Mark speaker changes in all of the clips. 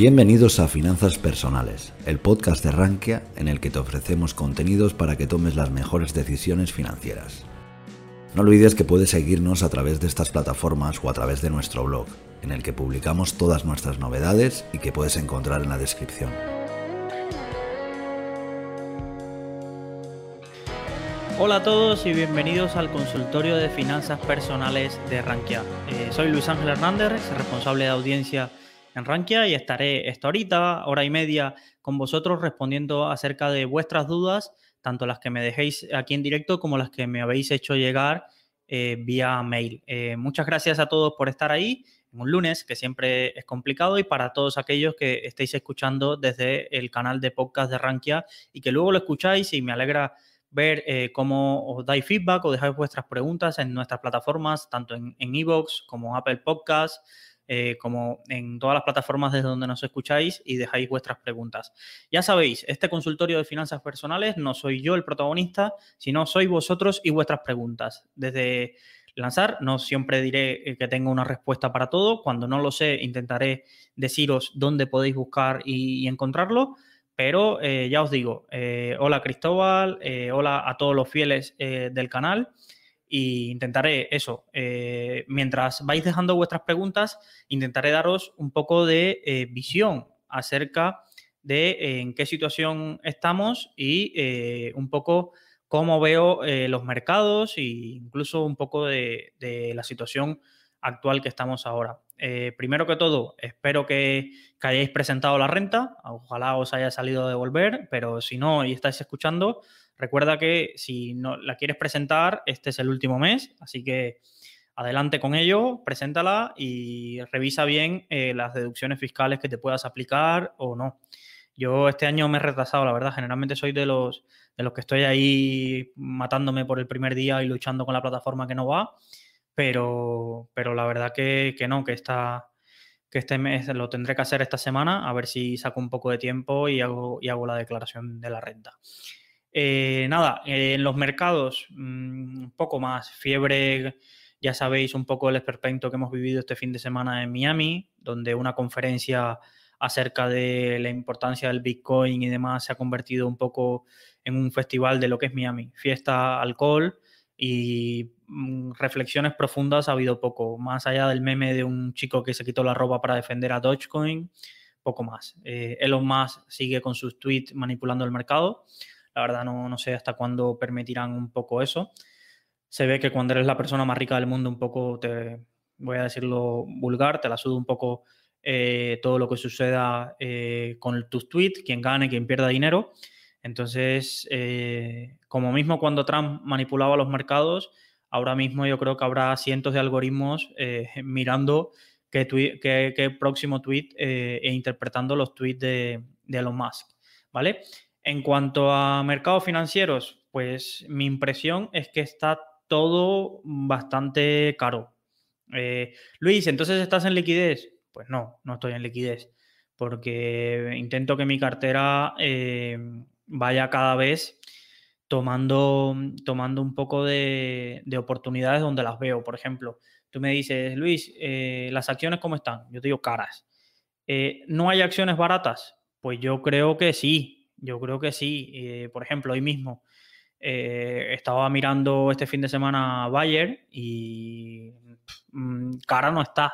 Speaker 1: Bienvenidos a Finanzas Personales, el podcast de Rankia en el que te ofrecemos contenidos para que tomes las mejores decisiones financieras. No olvides que puedes seguirnos a través de estas plataformas o a través de nuestro blog, en el que publicamos todas nuestras novedades y que puedes encontrar en la descripción.
Speaker 2: Hola a todos y bienvenidos al consultorio de finanzas personales de Rankia. Eh, soy Luis Ángel Hernández, responsable de audiencia en Rankia y estaré esta horita, hora y media con vosotros respondiendo acerca de vuestras dudas, tanto las que me dejéis aquí en directo como las que me habéis hecho llegar eh, vía mail. Eh, muchas gracias a todos por estar ahí en un lunes, que siempre es complicado, y para todos aquellos que estéis escuchando desde el canal de podcast de Rankia y que luego lo escucháis y me alegra ver eh, cómo os dais feedback o dejáis vuestras preguntas en nuestras plataformas, tanto en Evox como Apple Podcasts, eh, como en todas las plataformas desde donde nos escucháis y dejáis vuestras preguntas. Ya sabéis, este consultorio de finanzas personales no soy yo el protagonista, sino sois vosotros y vuestras preguntas. Desde lanzar, no siempre diré eh, que tengo una respuesta para todo. Cuando no lo sé, intentaré deciros dónde podéis buscar y encontrarlo pero eh, ya os digo, hola Cristóbal, hola a todos los fieles del canal e intentaré eso, mientras vais dejando vuestras preguntas, intentaré daros un poco de visión acerca de en qué situación estamos y un poco cómo veo los mercados e incluso un poco de, la situación actual que estamos ahora. Eh, primero que todo, espero que, hayáis presentado la renta. Ojalá os haya salido a devolver, pero si no y estáis escuchando, recuerda que si no la quieres presentar, este es el último mes, así que adelante con ello, preséntala y revisa bien eh, las deducciones fiscales que te puedas aplicar o no. Yo este año me he retrasado, la verdad. Generalmente soy de los, de los que estoy ahí matándome por el primer día y luchando con la plataforma que no va pero, pero la verdad que, no, que, esta, que este mes lo tendré que hacer esta semana, a ver si saco un poco de tiempo y hago, y hago la declaración de la renta. Eh, nada, en los mercados, mm, poco más. Fiebre, ya sabéis un poco el esperpento que hemos vivido este fin de semana en Miami, donde una conferencia acerca de la importancia del Bitcoin y demás se ha convertido un poco en un festival de lo que es Miami. Fiesta, alcohol y mm, reflexiones profundas ha habido poco, más allá del meme de un chico que se quitó la ropa para defender a Dogecoin, poco más. Eh, Elon Musk sigue con sus tweets manipulando el mercado. La verdad no, no sé hasta cuándo permitirán un poco eso. Se ve que cuando eres la persona más rica del mundo, un poco te, voy a decirlo vulgar, te la suda un poco eh, todo lo que suceda eh, con tus tweets, quien gane, quien pierda dinero. Entonces, eh, como mismo cuando Trump manipulaba los mercados, ahora mismo yo creo que habrá cientos de algoritmos mirando qué, próximo tweet e interpretando los tweets de, Elon Musk. ¿Vale? En cuanto a mercados financieros, pues mi impresión es que está todo bastante caro. Luis, ¿entonces estás en liquidez? Pues no, no estoy en liquidez, porque intento que mi cartera vaya cada vez tomando, tomando un poco de, oportunidades donde las veo. Por ejemplo, tú me dices, Luis, eh, ¿las acciones cómo están? Yo te digo caras. Eh, ¿No hay acciones baratas? Pues yo creo que sí, yo creo que sí. Eh, por ejemplo, hoy mismo estaba mirando este fin de semana Bayer y mm, cara no está.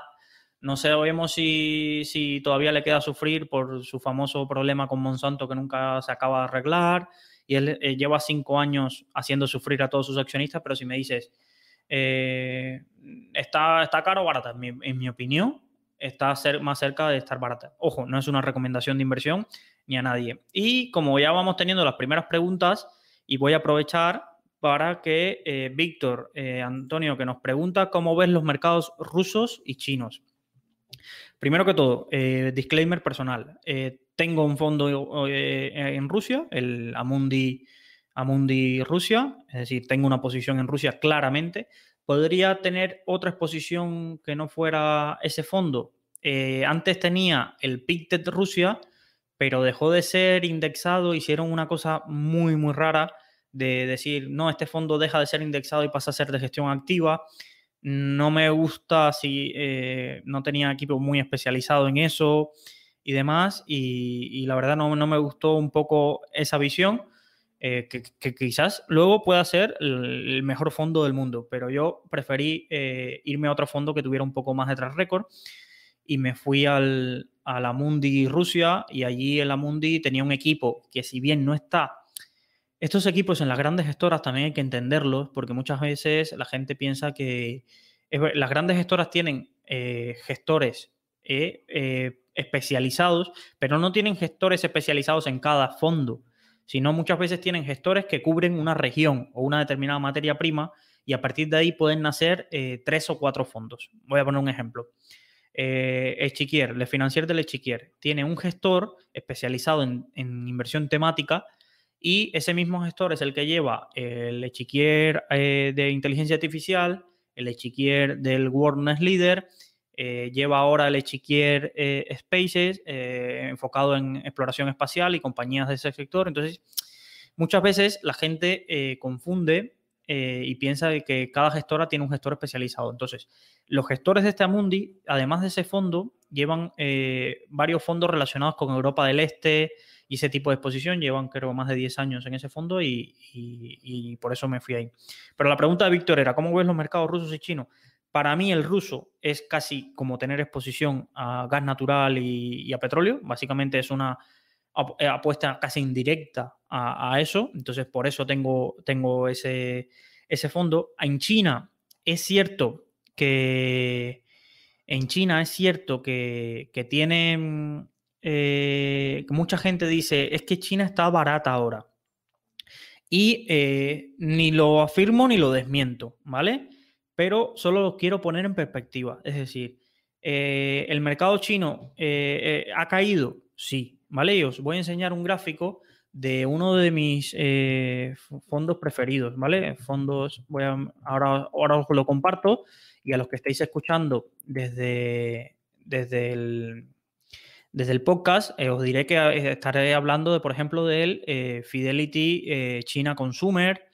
Speaker 2: No sabemos si, si todavía le queda sufrir por su famoso problema con Monsanto que nunca se acaba de arreglar. Y él eh, lleva cinco años haciendo sufrir a todos sus accionistas, pero si me dices, eh, ¿está, ¿está caro o barata? En mi, opinión, está más cerca de estar barata. Ojo, no es una recomendación de inversión ni a nadie. Y como ya vamos teniendo las primeras preguntas, y voy a aprovechar para que eh, Víctor Antonio, que nos pregunta cómo ves los mercados rusos y chinos. Primero que todo, eh, disclaimer personal. Eh, tengo un fondo eh, en Rusia, el Amundi, Amundi Rusia, es decir, tengo una posición en Rusia claramente. ¿Podría tener otra exposición que no fuera ese fondo? antes tenía el Pictet Rusia, pero dejó de ser indexado, hicieron una cosa muy, muy rara de decir, no, este fondo deja de ser indexado y pasa a ser de gestión activa. No me gusta si eh, no tenía equipo muy especializado en eso y demás, y, la verdad no, me gustó un poco esa visión, eh, que, quizás luego pueda ser el, mejor fondo del mundo, pero yo preferí eh, irme a otro fondo que tuviera un poco más de track record y me fui al, a la Mundi Rusia y allí en la Mundi tenía un equipo que si bien no está... Estos equipos en las grandes gestoras también hay que entenderlos porque muchas veces la gente piensa que las grandes gestoras tienen eh, gestores especializados, pero no tienen gestores especializados en cada fondo, sino muchas veces tienen gestores que cubren una región o una determinada materia prima y a partir de ahí pueden nacer eh, tres o cuatro fondos. Voy a poner un ejemplo. Eh, Echiquier, Le Financier del Echiquier, tiene un gestor especializado en, inversión temática y ese mismo gestor es el que lleva el Echiquier eh, de inteligencia artificial, el Echiquier del World Leader eh, lleva ahora el Echiquier eh, Spaces, eh, enfocado en exploración espacial y compañías de ese sector. Entonces, muchas veces la gente confunde y piensa que cada gestora tiene un gestor especializado. Entonces, los gestores de este Amundi, además de ese fondo, llevan varios fondos relacionados con Europa del Este y ese tipo de exposición. Llevan, creo, más de 10 años en ese fondo y, y por eso me fui ahí. Pero la pregunta de Víctor era, ¿cómo ves los mercados rusos y chinos? Para mí el ruso es casi como tener exposición a gas natural y, a petróleo. Básicamente es una eh, apuesta casi indirecta a, eso. Entonces por eso tengo, tengo ese, ese fondo. En China es cierto que en China es cierto que, que tienen eh, mucha gente dice es que China está barata ahora. Y eh, ni lo afirmo ni lo desmiento, ¿vale? Pero solo lo quiero poner en perspectiva. Es decir, eh, ¿el mercado chino eh, eh, ha caído? Sí, ¿vale? Y os voy a enseñar un gráfico de uno de mis fondos preferidos, ¿vale? Fondos, voy a, ahora, ahora os lo comparto y a los que estéis escuchando desde, desde, el, desde el podcast, os diré que estaré hablando de, por ejemplo, del Fidelity China Consumer,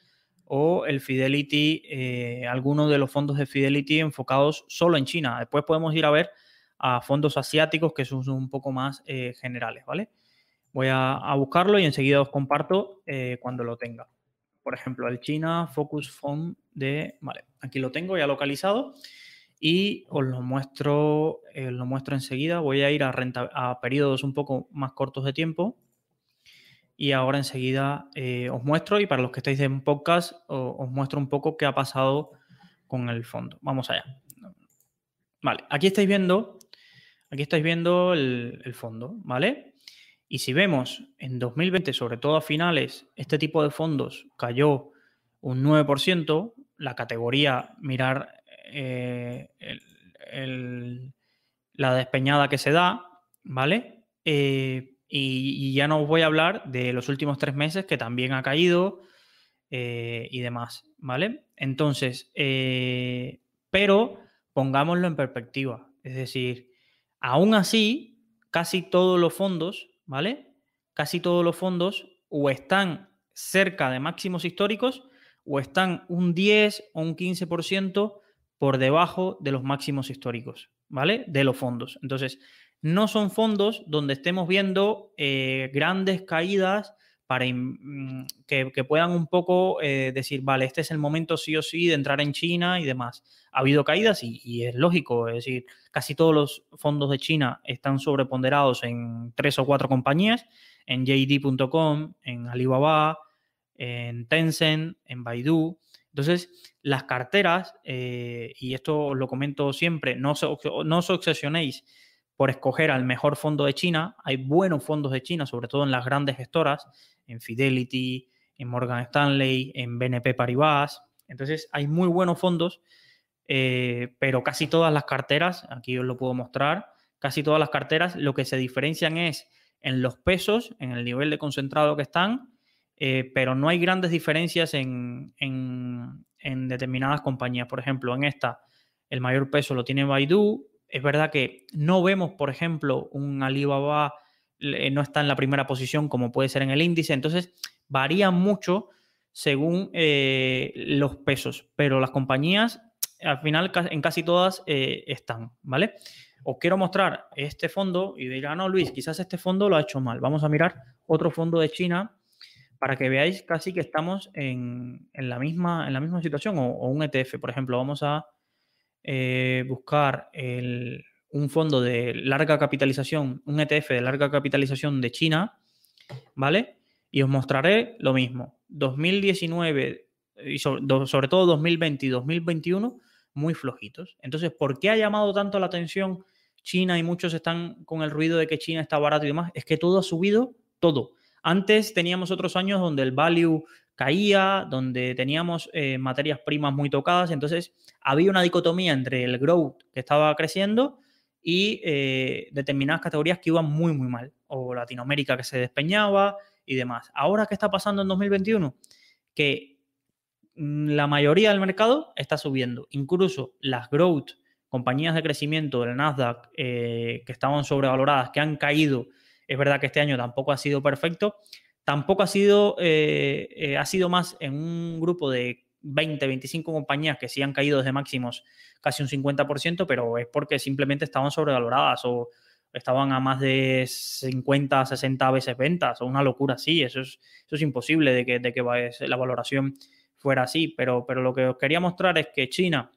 Speaker 2: o el Fidelity, eh, algunos de los fondos de Fidelity enfocados solo en China. Después podemos ir a ver a fondos asiáticos que son un poco más eh, generales, ¿vale? Voy a, buscarlo y enseguida os comparto eh, cuando lo tenga. Por ejemplo, el China Focus Fund de... Vale, aquí lo tengo ya localizado y os lo muestro, lo muestro enseguida. Voy a ir a, renta, a periodos un poco más cortos de tiempo y ahora enseguida eh, os muestro y para los que estáis en podcast os, muestro un poco qué ha pasado con el fondo. Vamos allá. Vale, aquí estáis viendo, aquí estáis viendo el, el fondo, ¿vale? Y si vemos en 2020, sobre todo a finales, este tipo de fondos cayó un 9%, la categoría mirar eh, la despeñada que se da, ¿vale? Eh, y, ya no os voy a hablar de los últimos tres meses que también ha caído eh, y demás, ¿vale? Entonces, eh, pero pongámoslo en perspectiva. Es decir, aún así, casi todos los fondos, ¿vale? Casi todos los fondos o están cerca de máximos históricos o están un 10 o un 15% por debajo de los máximos históricos, ¿vale? De los fondos. Entonces, no son fondos donde estemos viendo eh, grandes caídas para mm, que, puedan un poco eh, decir, vale, este es el momento sí o sí de entrar en China y demás. Ha habido caídas y, es lógico, es decir, casi todos los fondos de China están sobreponderados en tres o cuatro compañías, en JD.com, en Alibaba, en Tencent, en Baidu. Entonces, las carteras, eh, y esto os lo comento siempre, no, no os obsesionéis por escoger al mejor fondo de China. Hay buenos fondos de China, sobre todo en las grandes gestoras, en Fidelity, en Morgan Stanley, en BNP Paribas. Entonces hay muy buenos fondos, eh, pero casi todas las carteras, aquí os lo puedo mostrar, casi todas las carteras lo que se diferencian es en los pesos, en el nivel de concentrado que están, eh, pero no hay grandes diferencias en, en determinadas compañías. Por ejemplo, en esta el mayor peso lo tiene Baidu, es verdad que no vemos, por ejemplo, un Alibaba no está en la primera posición como puede ser en el índice, entonces varía mucho según eh, los pesos, pero las compañías al final en casi todas eh, están, ¿vale? os quiero mostrar este fondo y dirá, no, Luis, quizás este fondo lo ha hecho mal. Vamos a mirar otro fondo de China para que veáis casi que estamos en, la, misma, en la misma situación o, un ETF. Por ejemplo, vamos a eh, buscar un fondo de larga capitalización, un ETF de larga capitalización de China, ¿vale? Y os mostraré lo mismo. 2019 y sobre, sobre todo 2020 y 2021 muy flojitos. Entonces, ¿por qué ha llamado tanto la atención China y muchos están con el ruido de que China está barato y demás? Es que todo ha subido, todo. Antes teníamos otros años donde el value caía, donde teníamos eh, materias primas muy tocadas, entonces había una dicotomía entre el growth que estaba creciendo y eh, determinadas categorías que iban muy, muy mal, o Latinoamérica que se despeñaba y demás. Ahora, ¿qué está pasando en 2021? Que Mm, la mayoría del mercado está subiendo. Incluso las growth, compañías de crecimiento del Nasdaq eh, que estaban sobrevaloradas, que han caído, es verdad que este año tampoco ha sido perfecto, tampoco ha sido, eh, eh, ha sido más en un grupo de 20, 25 compañías que sí han caído desde máximos casi un 50%, pero es porque simplemente estaban sobrevaloradas o estaban a más de 50, 60 veces ventas o una locura así. Eso es, eso es imposible de que, de que la valoración fuera así, pero, pero lo que os quería mostrar es que China,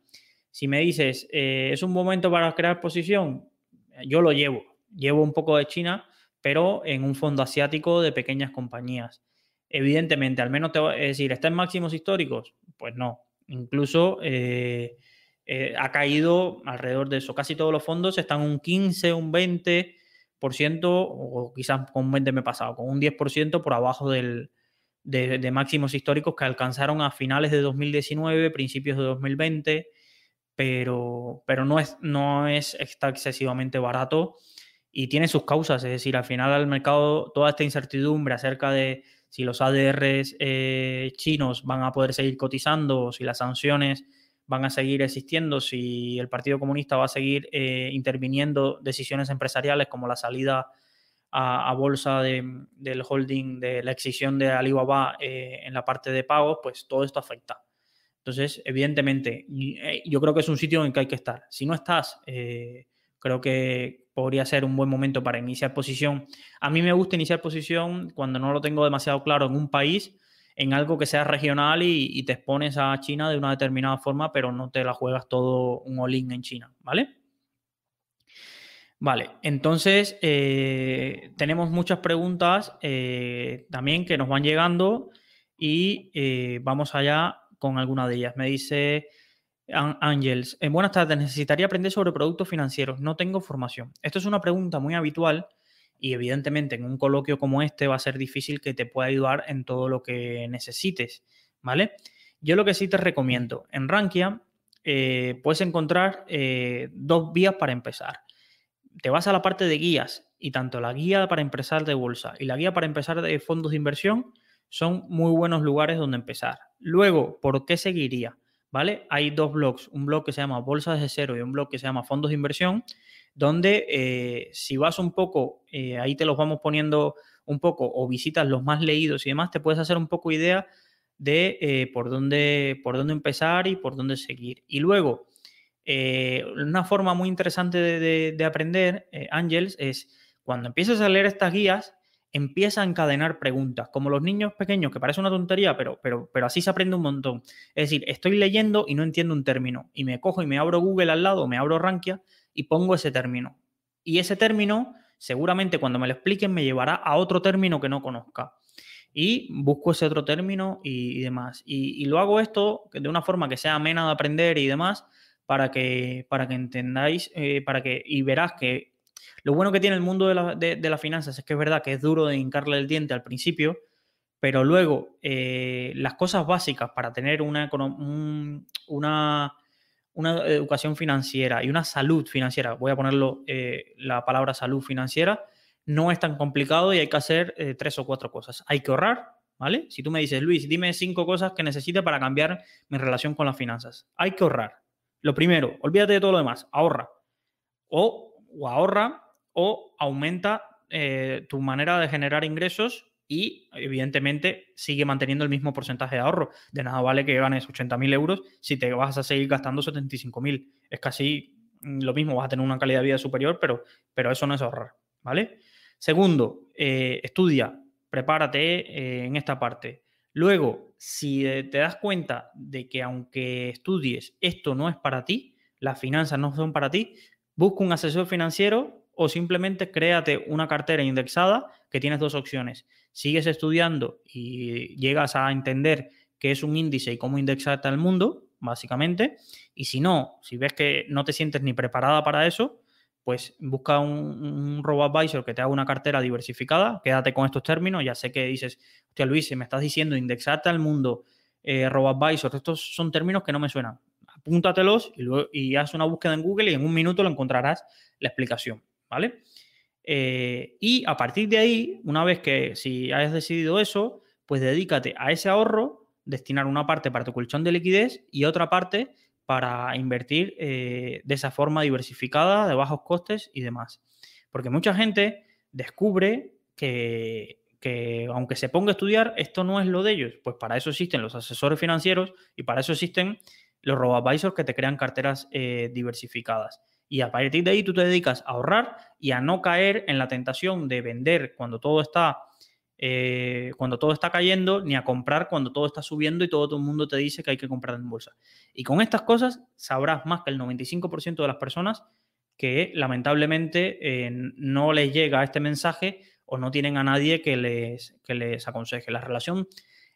Speaker 2: si me dices, eh, es un momento para crear posición, yo lo llevo, llevo un poco de China, pero en un fondo asiático de pequeñas compañías. Evidentemente, al menos te voy a decir, ¿está en máximos históricos? Pues no. Incluso eh, eh, ha caído alrededor de eso. Casi todos los fondos están un 15, un 20%, o quizás con un 20 me he pasado, con un 10% por abajo del, de, máximos históricos que alcanzaron a finales de 2019, principios de 2020, pero, pero no, es, no es está excesivamente barato y tiene sus causas, es decir, al final al mercado toda esta incertidumbre acerca de si los ADRs eh, chinos van a poder seguir cotizando, si las sanciones van a seguir existiendo, si el Partido Comunista va a seguir eh, interviniendo decisiones empresariales como la salida a, bolsa del holding, de la excisión de Alibaba eh, en la parte de pagos, pues todo esto afecta. Entonces, evidentemente, yo creo que es un sitio en el que hay que estar. Si no estás, creo que podría ser un buen momento para iniciar posición. A mí me gusta iniciar posición cuando no lo tengo demasiado claro en un país, en algo que sea regional y, te expones a China de una determinada forma, pero no te la juegas todo un all-in en China, ¿vale? Vale, entonces eh, tenemos muchas preguntas eh, también que nos van llegando y eh, vamos allá con alguna de ellas. Me dice Ángels, en buenas tardes, necesitaría aprender sobre productos financieros, no tengo formación. Esto es una pregunta muy habitual y evidentemente en un coloquio como este va a ser difícil que te pueda ayudar en todo lo que necesites, ¿vale? Yo lo que sí te recomiendo, en Rankia puedes encontrar dos vías para empezar te vas a la parte de guías y tanto la guía para empezar de bolsa y la guía para empezar de fondos de inversión son muy buenos lugares donde empezar. Luego, ¿por qué seguiría? ¿Vale? Hay dos blogs, un blog que se llama Bolsa de Cero y un blog que se llama Fondos de Inversión, donde eh, si vas un poco, eh, ahí te los vamos poniendo un poco o visitas los más leídos y demás, te puedes hacer un poco idea de eh, por, dónde, por dónde empezar y por dónde seguir. Y luego, una forma muy interesante de, aprender, Ángels, es cuando empiezas a leer estas guías, empieza a encadenar preguntas, como los niños pequeños, que parece una tontería, pero, pero, pero así se aprende un montón. Es decir, estoy leyendo y no entiendo un término, y me cojo y me abro Google al lado, me abro Rankia y pongo ese término. Y ese término, seguramente cuando me lo expliquen, me llevará a otro término que no conozca. Y busco ese otro término y, demás. Y, y, lo hago esto de una forma que sea amena de aprender y demás, para que, para que entendáis, eh, para que, y verás que lo bueno que tiene el mundo de, las finanzas es que es verdad que es duro de hincarle el diente al principio, pero luego eh, las cosas básicas para tener una, educación financiera y una salud financiera, voy a ponerlo eh, la palabra salud financiera, no es tan complicado y hay que hacer tres o cuatro cosas. Hay que ahorrar, ¿vale? Si tú me dices, Luis, dime cinco cosas que necesite para cambiar mi relación con las finanzas. Hay que ahorrar. Lo primero, olvídate de todo lo demás, ahorra. O, ahorra o aumenta eh, tu manera de generar ingresos y evidentemente sigue manteniendo el mismo porcentaje de ahorro. De nada vale que ganes 80.000 euros si te vas a seguir gastando 75.000. Es casi lo mismo, vas a tener una calidad de vida superior, pero, pero eso no es ahorrar, ¿vale? Segundo, eh, estudia, prepárate eh, en esta parte. Luego, si te das cuenta de que aunque estudies, esto no es para ti, las finanzas no son para ti, busca un asesor financiero o simplemente créate una cartera indexada que tienes dos opciones. Sigues estudiando y llegas a entender qué es un índice y cómo indexarte al mundo, básicamente. Y si no, si ves que no te sientes ni preparada para eso, pues busca un, un advisor que te haga una cartera diversificada, quédate con estos términos, ya sé que dices, hostia Luis, me estás diciendo indexarte al mundo, eh, advisor estos son términos que no me suenan. Apúntatelos y, luego, y haz una búsqueda en Google y en un minuto lo encontrarás la explicación, Eh, y a partir de ahí, una vez que si hayas decidido eso, pues dedícate a ese ahorro, destinar una parte para tu colchón de liquidez y otra parte para invertir eh, de esa forma diversificada, de bajos costes y demás. Porque mucha gente descubre que, aunque se ponga a estudiar, esto no es lo de ellos. Pues para eso existen los asesores financieros y para eso existen los robo-advisors que te crean carteras eh, diversificadas. Y a partir de ahí tú te dedicas a ahorrar y a no caer en la tentación de vender cuando todo está eh, cuando todo está cayendo, ni a comprar cuando todo está subiendo y todo, el mundo te dice que hay que comprar en bolsa. Y con estas cosas sabrás más que el 95% de las personas que lamentablemente eh, no les llega este mensaje o no tienen a nadie que les, que les aconseje. La relación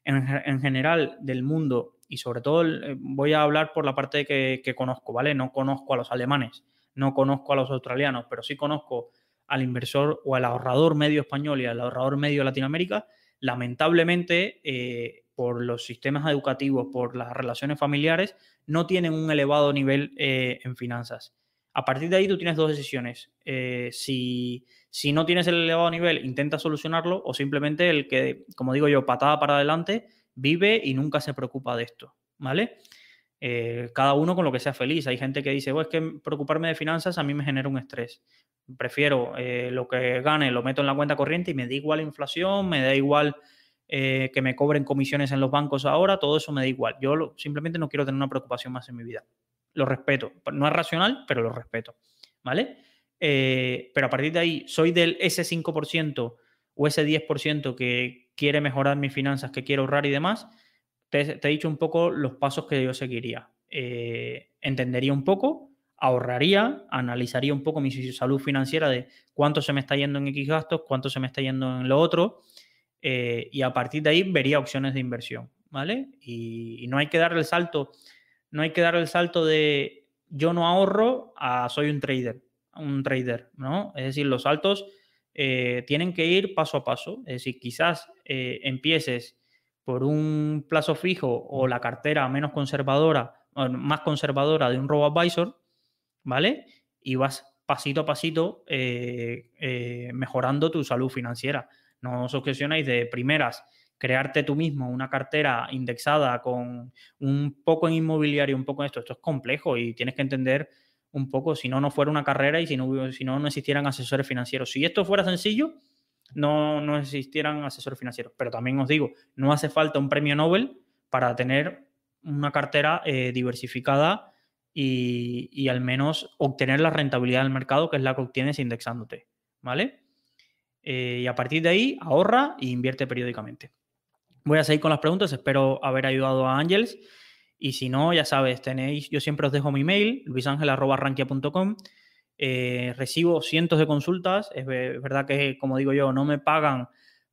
Speaker 2: en, general del mundo y sobre todo eh, voy a hablar por la parte que, que conozco, ¿vale? No conozco a los alemanes, no conozco a los australianos, pero sí conozco al inversor o al ahorrador medio español y al ahorrador medio Latinoamérica, lamentablemente, eh, por los sistemas educativos, por las relaciones familiares, no tienen un elevado nivel eh, en finanzas. A partir de ahí tú tienes dos decisiones. Eh, si, si, no tienes el elevado nivel, intenta solucionarlo o simplemente el que, como digo yo, patada para adelante, vive y nunca se preocupa de esto. ¿Vale? Cada uno con lo que sea feliz. Hay gente que dice, es que preocuparme de finanzas a mí me genera un estrés prefiero eh, lo que gane, lo meto en la cuenta corriente y me da igual la inflación, me da igual eh, que me cobren comisiones en los bancos ahora, todo eso me da igual. Yo simplemente no quiero tener una preocupación más en mi vida. Lo respeto. No es racional, pero lo respeto. ¿Vale? Eh, pero a partir de ahí, soy del ese 5% o ese 10% que quiere mejorar mis finanzas, que quiere ahorrar y demás. Te, he dicho un poco los pasos que yo seguiría. entendería un poco, ahorraría, analizaría un poco mi salud financiera de cuánto se me está yendo en X gastos, cuánto se me está yendo en lo otro, eh, y a partir de ahí vería opciones de inversión, ¿vale? Y, no hay que dar el salto, no hay que dar el salto de yo no ahorro a soy un trader, un trader, ¿no? Es decir, los saltos eh, tienen que ir paso a paso, es decir, quizás eh, empieces por un plazo fijo o la cartera menos conservadora, más conservadora de un robo advisor, ¿vale? Y vas pasito a pasito eh, eh, mejorando tu salud financiera. No os obsesionéis de primeras crearte tú mismo una cartera indexada con un poco en inmobiliario, un poco en esto. Esto es complejo y tienes que entender un poco, si no, no fuera una carrera y si no, si no, no existieran asesores financieros. Si esto fuera sencillo, no, no existieran asesores financieros. Pero también os digo, no hace falta un premio Nobel para tener una cartera eh, diversificada y, al menos obtener la rentabilidad del mercado, que es la que obtienes indexándote, ¿vale? Eh, y a partir de ahí, ahorra e invierte periódicamente. Voy a seguir con las preguntas, espero haber ayudado a Ángels. Y si no, ya sabes, tenéis, yo siempre os dejo mi mail, luisangel.rankia.com. Eh, recibo cientos de consultas. Es verdad que, como digo yo, no me pagan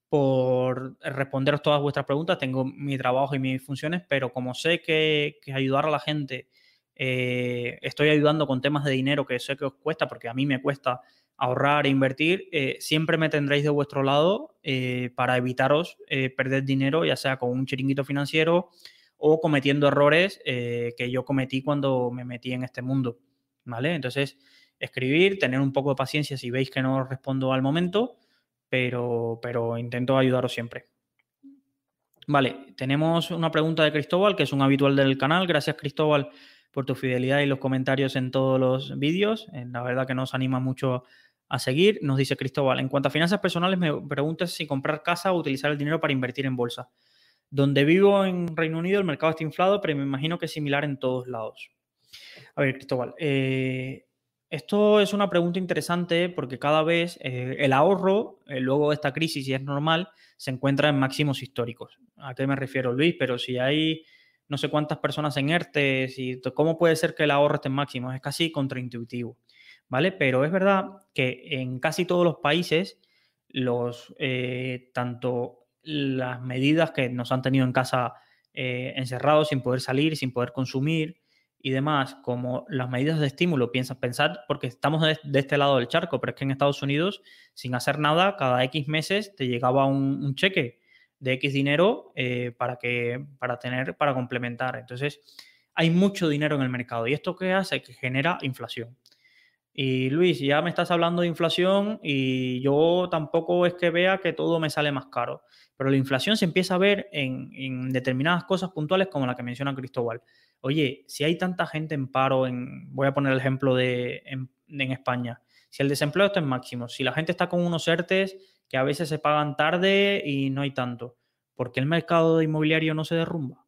Speaker 2: por responderos todas vuestras preguntas. Tengo mi trabajo y mis funciones, pero como sé que, ayudar a la gente eh, estoy ayudando con temas de dinero que sé que os cuesta, porque a mí me cuesta ahorrar e invertir, eh, siempre me tendréis de vuestro lado para evitaros perder dinero, ya sea con un chiringuito financiero o cometiendo errores que yo cometí cuando me metí en este mundo. ¿Vale? Entonces, escribir, tener un poco de paciencia si veis que no respondo al momento, pero, pero intento ayudaros siempre. Vale, tenemos una pregunta de Cristóbal, que es un habitual del canal. Gracias, Cristóbal, por tu fidelidad y los comentarios en todos los vídeos. Eh, la verdad que nos anima mucho a seguir. Nos dice Cristóbal, en cuanto a finanzas personales, me preguntas si comprar casa o utilizar el dinero para invertir en bolsa. Donde vivo en Reino Unido el mercado está inflado, pero me imagino que es similar en todos lados. A ver, Cristóbal, eh, Esto es una pregunta interesante porque cada vez eh, el ahorro, eh, luego de esta crisis, y es normal, se encuentra en máximos históricos. ¿A qué me refiero, Luis? Pero si hay no sé cuántas personas en ERTE, y ¿cómo puede ser que el ahorro esté en máximos? Es casi contraintuitivo, ¿vale? Pero es verdad que en casi todos los países, los, eh, tanto las medidas que nos han tenido en casa encerrados sin poder salir, sin poder consumir, y demás, como las medidas de estímulo, piensas pensar, porque estamos de, este lado del charco, pero es que en Estados Unidos, sin hacer nada, cada X meses te llegaba un, cheque de X dinero eh, para, que, para tener, para complementar. Entonces, hay mucho dinero en el mercado y esto que hace que genera inflación. Y Luis, ya me estás hablando de inflación y yo tampoco es que vea que todo me sale más caro, pero la inflación se empieza a ver en, en determinadas cosas puntuales como la que menciona Cristóbal oye, si hay tanta gente en paro, en, voy a poner el ejemplo de en, España, si el desempleo está en máximo, si la gente está con unos ERTES que a veces se pagan tarde y no hay tanto, ¿por qué el mercado inmobiliario no se derrumba?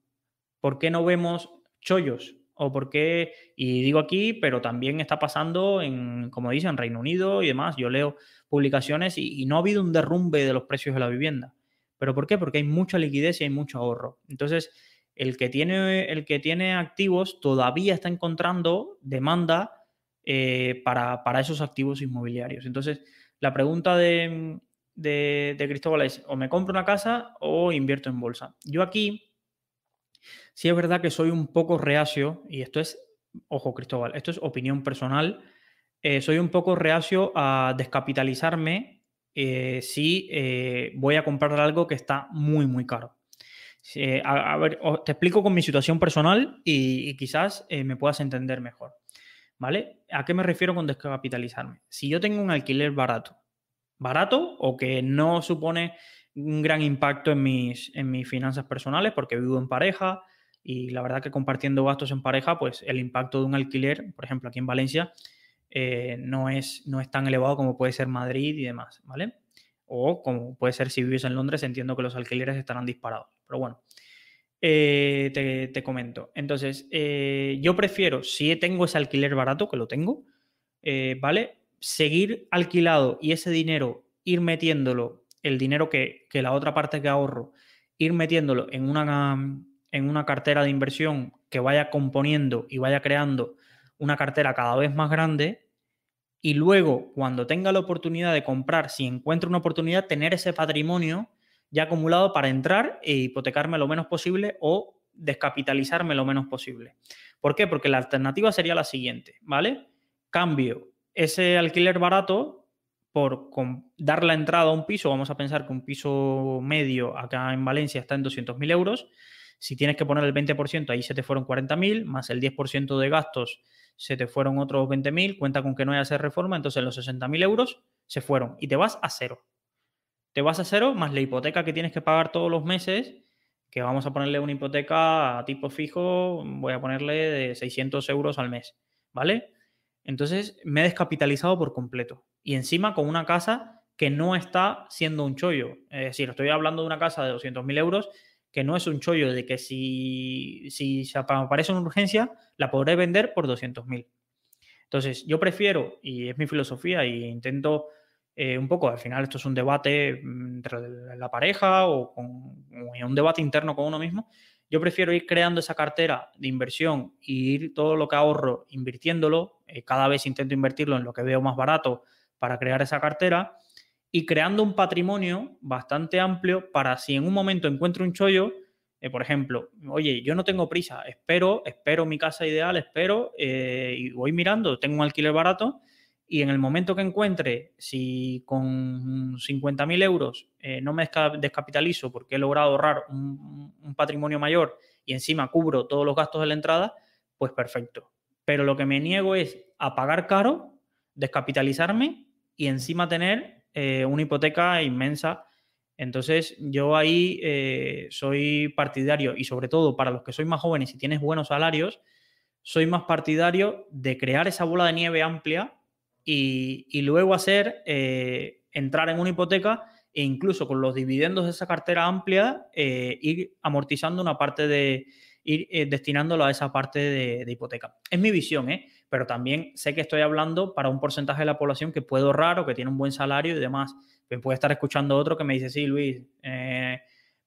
Speaker 2: ¿Por qué no vemos chollos? ¿O por qué? Y digo aquí, pero también está pasando en, como dicen, Reino Unido y demás. Yo leo publicaciones y, y no ha habido un derrumbe de los precios de la vivienda. ¿Pero por qué? Porque hay mucha liquidez y hay mucho ahorro. Entonces, el que tiene, el que tiene activos todavía está encontrando demanda eh, para, esos activos inmobiliarios. Entonces, la pregunta de, de, Cristóbal es, o me compro una casa o invierto en bolsa. Yo aquí, sí es verdad que soy un poco reacio, y esto es, ojo Cristóbal, esto es opinión personal, eh, soy un poco reacio a descapitalizarme eh, si voy a comprar algo que está muy, muy caro a, ver, te explico con mi situación personal y, quizás eh, me puedas entender mejor. ¿Vale? ¿A qué me refiero con descapitalizarme? Si yo tengo un alquiler barato, barato o que no supone un gran impacto en mis, en mis finanzas personales porque vivo en pareja y la verdad que compartiendo gastos en pareja, pues el impacto de un alquiler, por ejemplo, aquí en Valencia, eh, no, es, no es tan elevado como puede ser Madrid y demás, ¿vale? O como puede ser si vives en Londres, entiendo que los alquileres estarán disparados. Pero bueno, eh, te, comento. Entonces, eh, yo prefiero, si tengo ese alquiler barato, que lo tengo, eh, ¿vale? Seguir alquilado y ese dinero ir metiéndolo, el dinero que, que, la otra parte que ahorro, ir metiéndolo en una, en una cartera de inversión que vaya componiendo y vaya creando una cartera cada vez más grande. Y luego, cuando tenga la oportunidad de comprar, si encuentro una oportunidad, tener ese patrimonio ya acumulado para entrar e hipotecarme lo menos posible o descapitalizarme lo menos posible. ¿Por qué? Porque la alternativa sería la siguiente, ¿vale? Cambio ese alquiler barato por dar la entrada a un piso, vamos a pensar que un piso medio acá en Valencia está en 200.000 euros, si tienes que poner el 20%, ahí se te fueron 40.000, más el 10% de gastos se te fueron otros 20.000, cuenta con que no haya hacer reforma, entonces los 60.000 euros se fueron y te vas a cero te vas a cero más la hipoteca que tienes que pagar todos los meses, que vamos a ponerle una hipoteca a tipo fijo, voy a ponerle de 600 euros al mes, ¿vale? Entonces me he descapitalizado por completo. Y encima con una casa que no está siendo un chollo. Es decir, estoy hablando de una casa de 200.000 euros que no es un chollo de que si, si se aparece una urgencia, la podré vender por 200.000. Entonces, yo prefiero, y es mi filosofía, y intento eh, un poco, al final esto es un debate mm, entre la pareja o, un debate interno con uno mismo. Yo prefiero ir creando esa cartera de inversión y ir todo lo que ahorro invirtiéndolo. Eh, cada vez intento invertirlo en lo que veo más barato para crear esa cartera y creando un patrimonio bastante amplio para si en un momento encuentro un chollo, eh, por ejemplo, oye, yo no tengo prisa, espero, espero mi casa ideal, espero y voy mirando, tengo un alquiler barato y en el momento que encuentre, si con 50.000 euros eh, no me descapitalizo porque he logrado ahorrar un, patrimonio mayor y encima cubro todos los gastos de la entrada, pues perfecto. Pero lo que me niego es a pagar caro, descapitalizarme y encima tener eh, una hipoteca inmensa. Entonces yo ahí eh, soy partidario y sobre todo para los que sois más jóvenes y tienes buenos salarios, soy más partidario de crear esa bola de nieve amplia y, luego hacer, eh, entrar en una hipoteca e incluso con los dividendos de esa cartera amplia, ir amortizando una parte de, ir destinándolo a esa parte de, hipoteca. Es mi visión, ¿eh? Pero también sé que estoy hablando para un porcentaje de la población que puede ahorrar o que tiene un buen salario y demás. Me puede estar escuchando otro que me dice, sí, Luis, eh,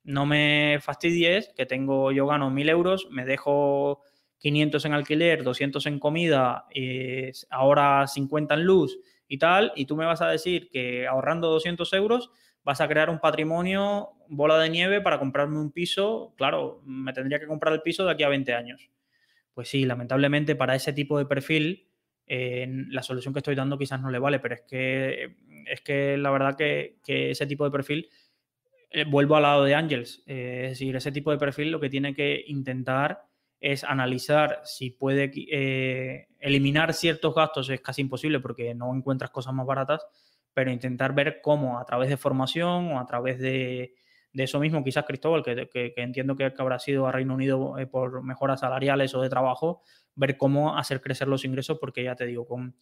Speaker 2: no me fastidies, que tengo, yo gano mil euros, me dejo 500 en alquiler, 200 en comida, y ahora 50 en luz y tal, y tú me vas a decir que ahorrando 200 euros vas a crear un patrimonio, bola de nieve para comprarme un piso, claro, me tendría que comprar el piso de aquí a 20 años. Pues sí, lamentablemente para ese tipo de perfil, eh, la solución que estoy dando quizás no le vale, pero es que, es que la verdad que, ese tipo de perfil, eh, vuelvo al lado de Angels, eh, es decir, ese tipo de perfil lo que tiene que intentar es analizar si puede eliminar ciertos gastos, es casi imposible porque no encuentras cosas más baratas, pero intentar ver cómo a través de formación o a través de, de eso mismo, quizás Cristóbal, que, entiendo que, habrá sido a Reino Unido eh, por mejoras salariales o de trabajo, ver cómo hacer crecer los ingresos, porque ya te digo, con,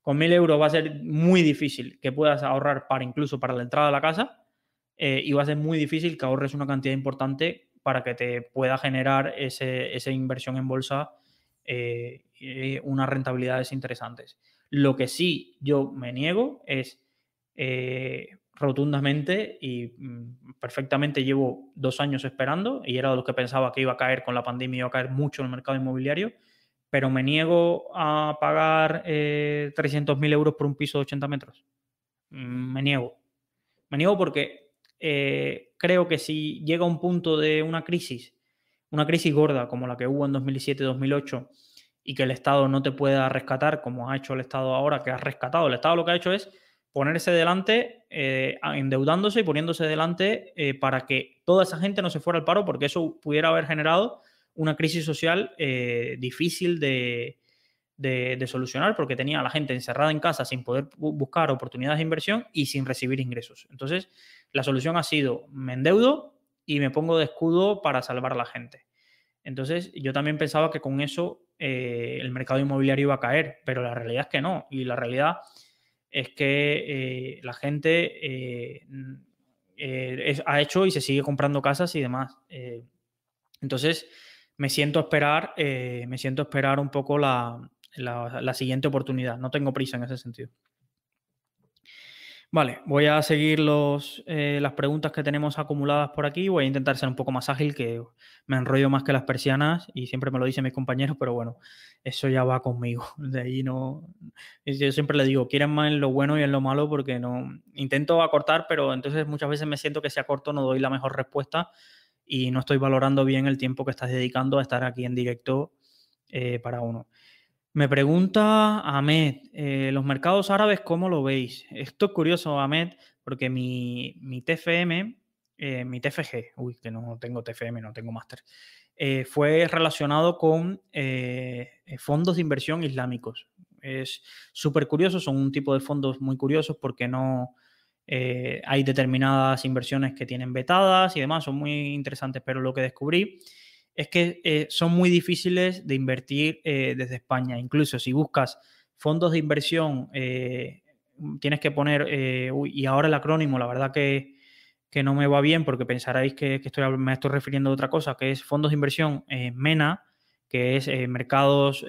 Speaker 2: con euros va a ser muy difícil que puedas ahorrar para incluso para la entrada a la casa eh, y va a ser muy difícil que ahorres una cantidad importante para que te pueda generar ese, esa inversión en bolsa eh, unas rentabilidades interesantes. Lo que sí yo me niego es rotundamente y mm, perfectamente llevo dos años esperando y era de lo que pensaba que iba a caer con la pandemia, iba a caer mucho el mercado inmobiliario, pero me niego a pagar eh, 300.000 euros por un piso de 80 metros. Mm, me niego. Me niego porque eh, creo que si llega un punto de una crisis, una crisis gorda como la que hubo en 2007-2008 y que el Estado no te pueda rescatar como ha hecho el Estado ahora, que ha rescatado, el Estado lo que ha hecho es ponerse delante, eh, endeudándose y poniéndose delante eh, para que toda esa gente no se fuera al paro, porque eso pudiera haber generado una crisis social eh, difícil de, solucionar, porque tenía a la gente encerrada en casa sin poder buscar oportunidades de inversión y sin recibir ingresos. Entonces, la solución ha sido, me endeudo y me pongo de escudo para salvar a la gente. Entonces, yo también pensaba que con eso el mercado inmobiliario iba a caer, pero la realidad es que no. Y la realidad es que eh, la gente eh, eh, ha hecho y se sigue comprando casas y demás. entonces, me siento a esperar, me siento esperar un poco la, la siguiente oportunidad. No tengo prisa en ese sentido. Vale, voy a seguir los, eh, las preguntas que tenemos acumuladas por aquí. Voy a intentar ser un poco más ágil, que me enrollo más que las persianas y siempre me lo dicen mis compañeros, pero bueno, eso ya va conmigo. De ahí no. Yo siempre le digo, quieren más en lo bueno y en lo malo porque no. Intento acortar, pero entonces muchas veces me siento que si acorto no doy la mejor respuesta y no estoy valorando bien el tiempo que estás dedicando a estar aquí en directo eh, para uno. Me pregunta Ahmed, eh, los mercados árabes, ¿cómo lo veis? Esto es curioso, Ahmed, porque mi, mi TFM, eh, mi TFG, uy, que no tengo TFM, no tengo máster, eh, fue relacionado con fondos de inversión islámicos. Es súper curioso, son un tipo de fondos muy curiosos porque no hay determinadas inversiones que tienen vetadas y demás, son muy interesantes, pero lo que descubrí es que eh, son muy difíciles de invertir eh, desde España. Incluso si buscas fondos de inversión, eh, tienes que poner, y ahora el acrónimo, la verdad que, no me va bien porque pensaréis que, estoy, me estoy refiriendo a otra cosa, que es fondos de inversión MENA, que es mercados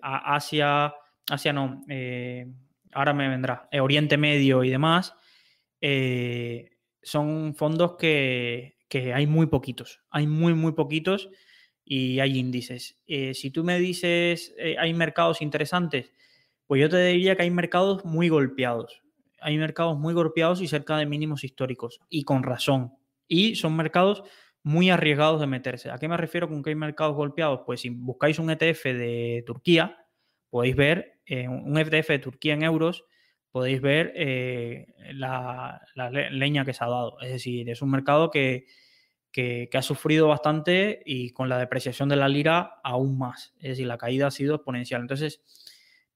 Speaker 2: Asia, Asia no, ahora me vendrá, Oriente Medio y demás. son fondos que, que hay muy poquitos, hay muy, muy poquitos y hay índices. Eh, si tú me dices, eh, hay mercados interesantes, pues yo te diría que hay mercados muy golpeados. Hay mercados muy golpeados y cerca de mínimos históricos, y con razón. Y son mercados muy arriesgados de meterse. ¿A qué me refiero con que hay mercados golpeados? Pues si buscáis un ETF de Turquía, podéis ver eh, un ETF de Turquía en euros, podéis ver la, la leña que se ha dado. Es decir, es un mercado que, que, ha sufrido bastante y con la depreciación de la lira aún más. Es decir, la caída ha sido exponencial. Entonces,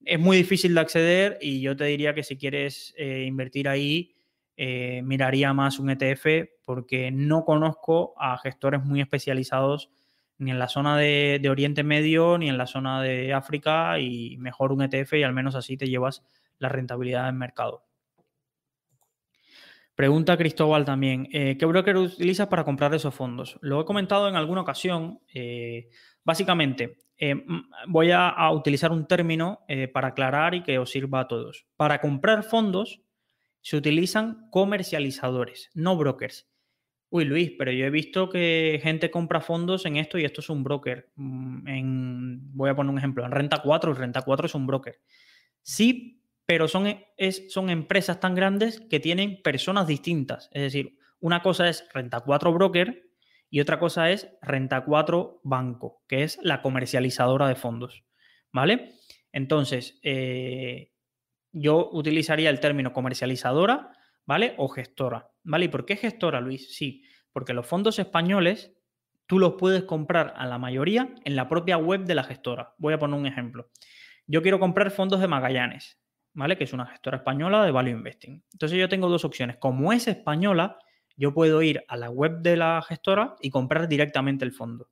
Speaker 2: es muy difícil de acceder y yo te diría que si quieres eh, invertir ahí, eh, miraría más un ETF porque no conozco a gestores muy especializados ni en la zona de, de, Oriente Medio ni en la zona de África y mejor un ETF y al menos así te llevas la rentabilidad del mercado. Pregunta Cristóbal también, eh, ¿qué broker utilizas para comprar esos fondos? Lo he comentado en alguna ocasión. Eh, básicamente, eh, voy a, utilizar un término para aclarar y que os sirva a todos. Para comprar fondos se utilizan comercializadores, no brokers. Uy, Luis, pero yo he visto que gente compra fondos en esto y esto es un broker. Mm, voy a poner un ejemplo, en Renta 4, Renta 4 es un broker. Sí, pero son, es, son empresas tan grandes que tienen personas distintas. Es decir, una cosa es Renta 4 Broker y otra cosa es Renta 4 Banco, que es la comercializadora de fondos. ¿Vale? Entonces, eh, yo utilizaría el término comercializadora, ¿vale? O gestora, ¿vale? ¿Y por qué gestora, Luis? Sí, porque los fondos españoles tú los puedes comprar a la mayoría en la propia web de la gestora. Voy a poner un ejemplo. Yo quiero comprar fondos de Magallanes. ¿Vale? Que es una gestora española de Value Investing. Entonces yo tengo dos opciones. Como es española, yo puedo ir a la web de la gestora y comprar directamente el fondo.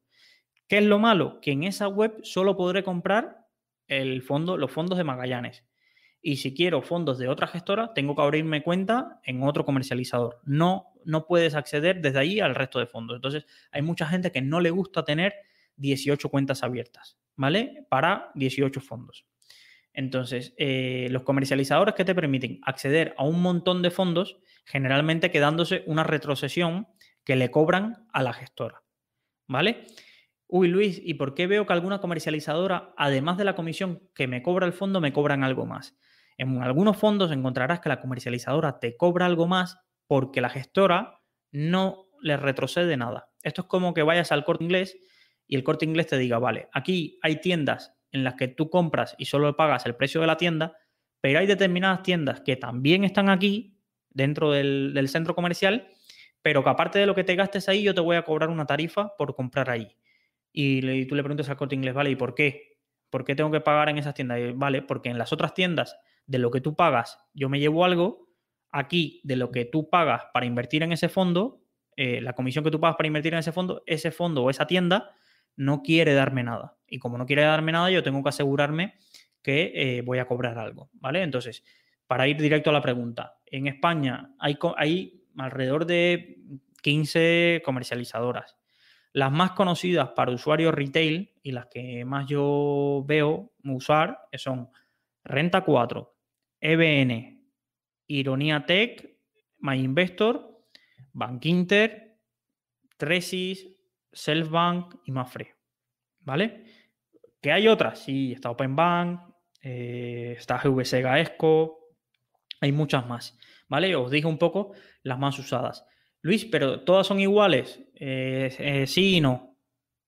Speaker 2: ¿Qué es lo malo? Que en esa web solo podré comprar el fondo, los fondos de Magallanes. Y si quiero fondos de otra gestora, tengo que abrirme cuenta en otro comercializador. No, no puedes acceder desde ahí al resto de fondos. Entonces, hay mucha gente que no le gusta tener 18 cuentas abiertas, ¿vale? Para 18 fondos. Entonces, eh, los comercializadores que te permiten acceder a un montón de fondos, generalmente quedándose una retrocesión que le cobran a la gestora. ¿Vale? Uy, Luis, ¿y por qué veo que alguna comercializadora, además de la comisión que me cobra el fondo, me cobran algo más? En algunos fondos encontrarás que la comercializadora te cobra algo más porque la gestora no le retrocede nada. Esto es como que vayas al corte inglés y el corte inglés te diga, vale, aquí hay tiendas en las que tú compras y solo pagas el precio de la tienda, pero hay determinadas tiendas que también están aquí, dentro del, centro comercial, pero que aparte de lo que te gastes ahí, yo te voy a cobrar una tarifa por comprar ahí. Y, tú le preguntas al corte inglés, ¿vale? ¿Y por qué? ¿Por qué tengo que pagar en esas tiendas? vale, porque en las otras tiendas de lo que tú pagas yo me llevo algo, aquí de lo que tú pagas para invertir en ese fondo, eh, la comisión que tú pagas para invertir en ese fondo, ese fondo o esa tienda no quiere darme nada. Y como no quiere darme nada, yo tengo que asegurarme que eh, voy a cobrar algo, ¿vale? Entonces, para ir directo a la pregunta, en España hay, alrededor de 15 comercializadoras. Las más conocidas para usuarios retail y las que más yo veo usar son Renta 4, EBN, Ironía Tech, MyInvestor, Bank Inter, Tresis, Selfbank y Mafre. ¿Vale? Que hay otras, sí, está OpenBank, eh, está GVC Gaesco, hay muchas más. ¿Vale? Os dije un poco las más usadas. Luis, pero todas son iguales. Eh, eh, sí y no.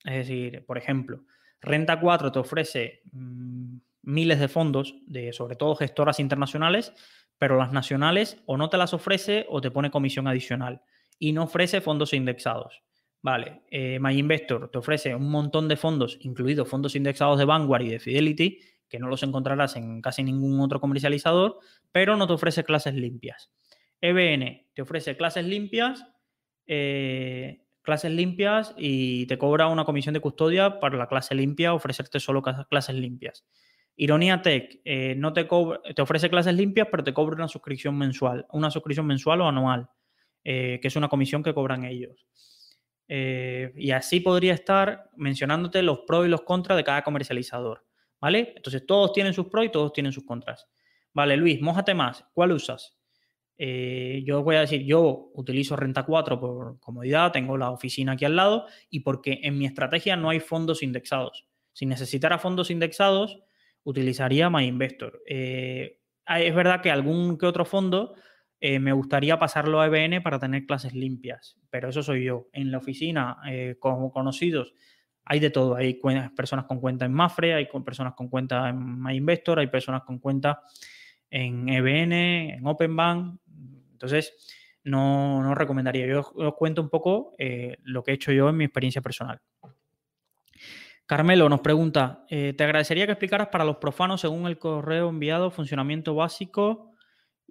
Speaker 2: Es decir, por ejemplo, Renta 4 te ofrece mm, miles de fondos, de sobre todo gestoras internacionales, pero las nacionales o no te las ofrece o te pone comisión adicional y no ofrece fondos indexados. Vale, eh, MyInvestor te ofrece un montón de fondos, incluidos fondos indexados de Vanguard y de Fidelity, que no los encontrarás en casi ningún otro comercializador, pero no te ofrece clases limpias. EBN te ofrece clases limpias, eh, clases limpias y te cobra una comisión de custodia para la clase limpia, ofrecerte solo clases limpias. Ironía Tech eh, no te, te ofrece clases limpias, pero te cobra una suscripción mensual, una suscripción mensual o anual, que es una comisión que cobran ellos. Eh, y así podría estar mencionándote los pros y los contras de cada comercializador. ¿Vale? Entonces todos tienen sus pros y todos tienen sus contras. Vale, Luis, mójate más. ¿Cuál usas? Eh, yo voy a decir, yo utilizo Renta 4 por comodidad, tengo la oficina aquí al lado y porque en mi estrategia no hay fondos indexados. Si necesitara fondos indexados, utilizaría MyInvestor. Eh, es verdad que algún que otro fondo eh, me gustaría pasarlo a EBN para tener clases limpias, pero eso soy yo. En la oficina, eh, como conocidos, hay de todo. Hay personas con cuenta en Mafre, hay personas con cuenta en MyInvestor, hay personas con cuenta en EBN, en OpenBank. Entonces, no, no recomendaría. Yo os cuento un poco eh, lo que he hecho yo en mi experiencia personal. Carmelo nos pregunta, te agradecería que explicaras para los profanos, según el correo enviado, funcionamiento básico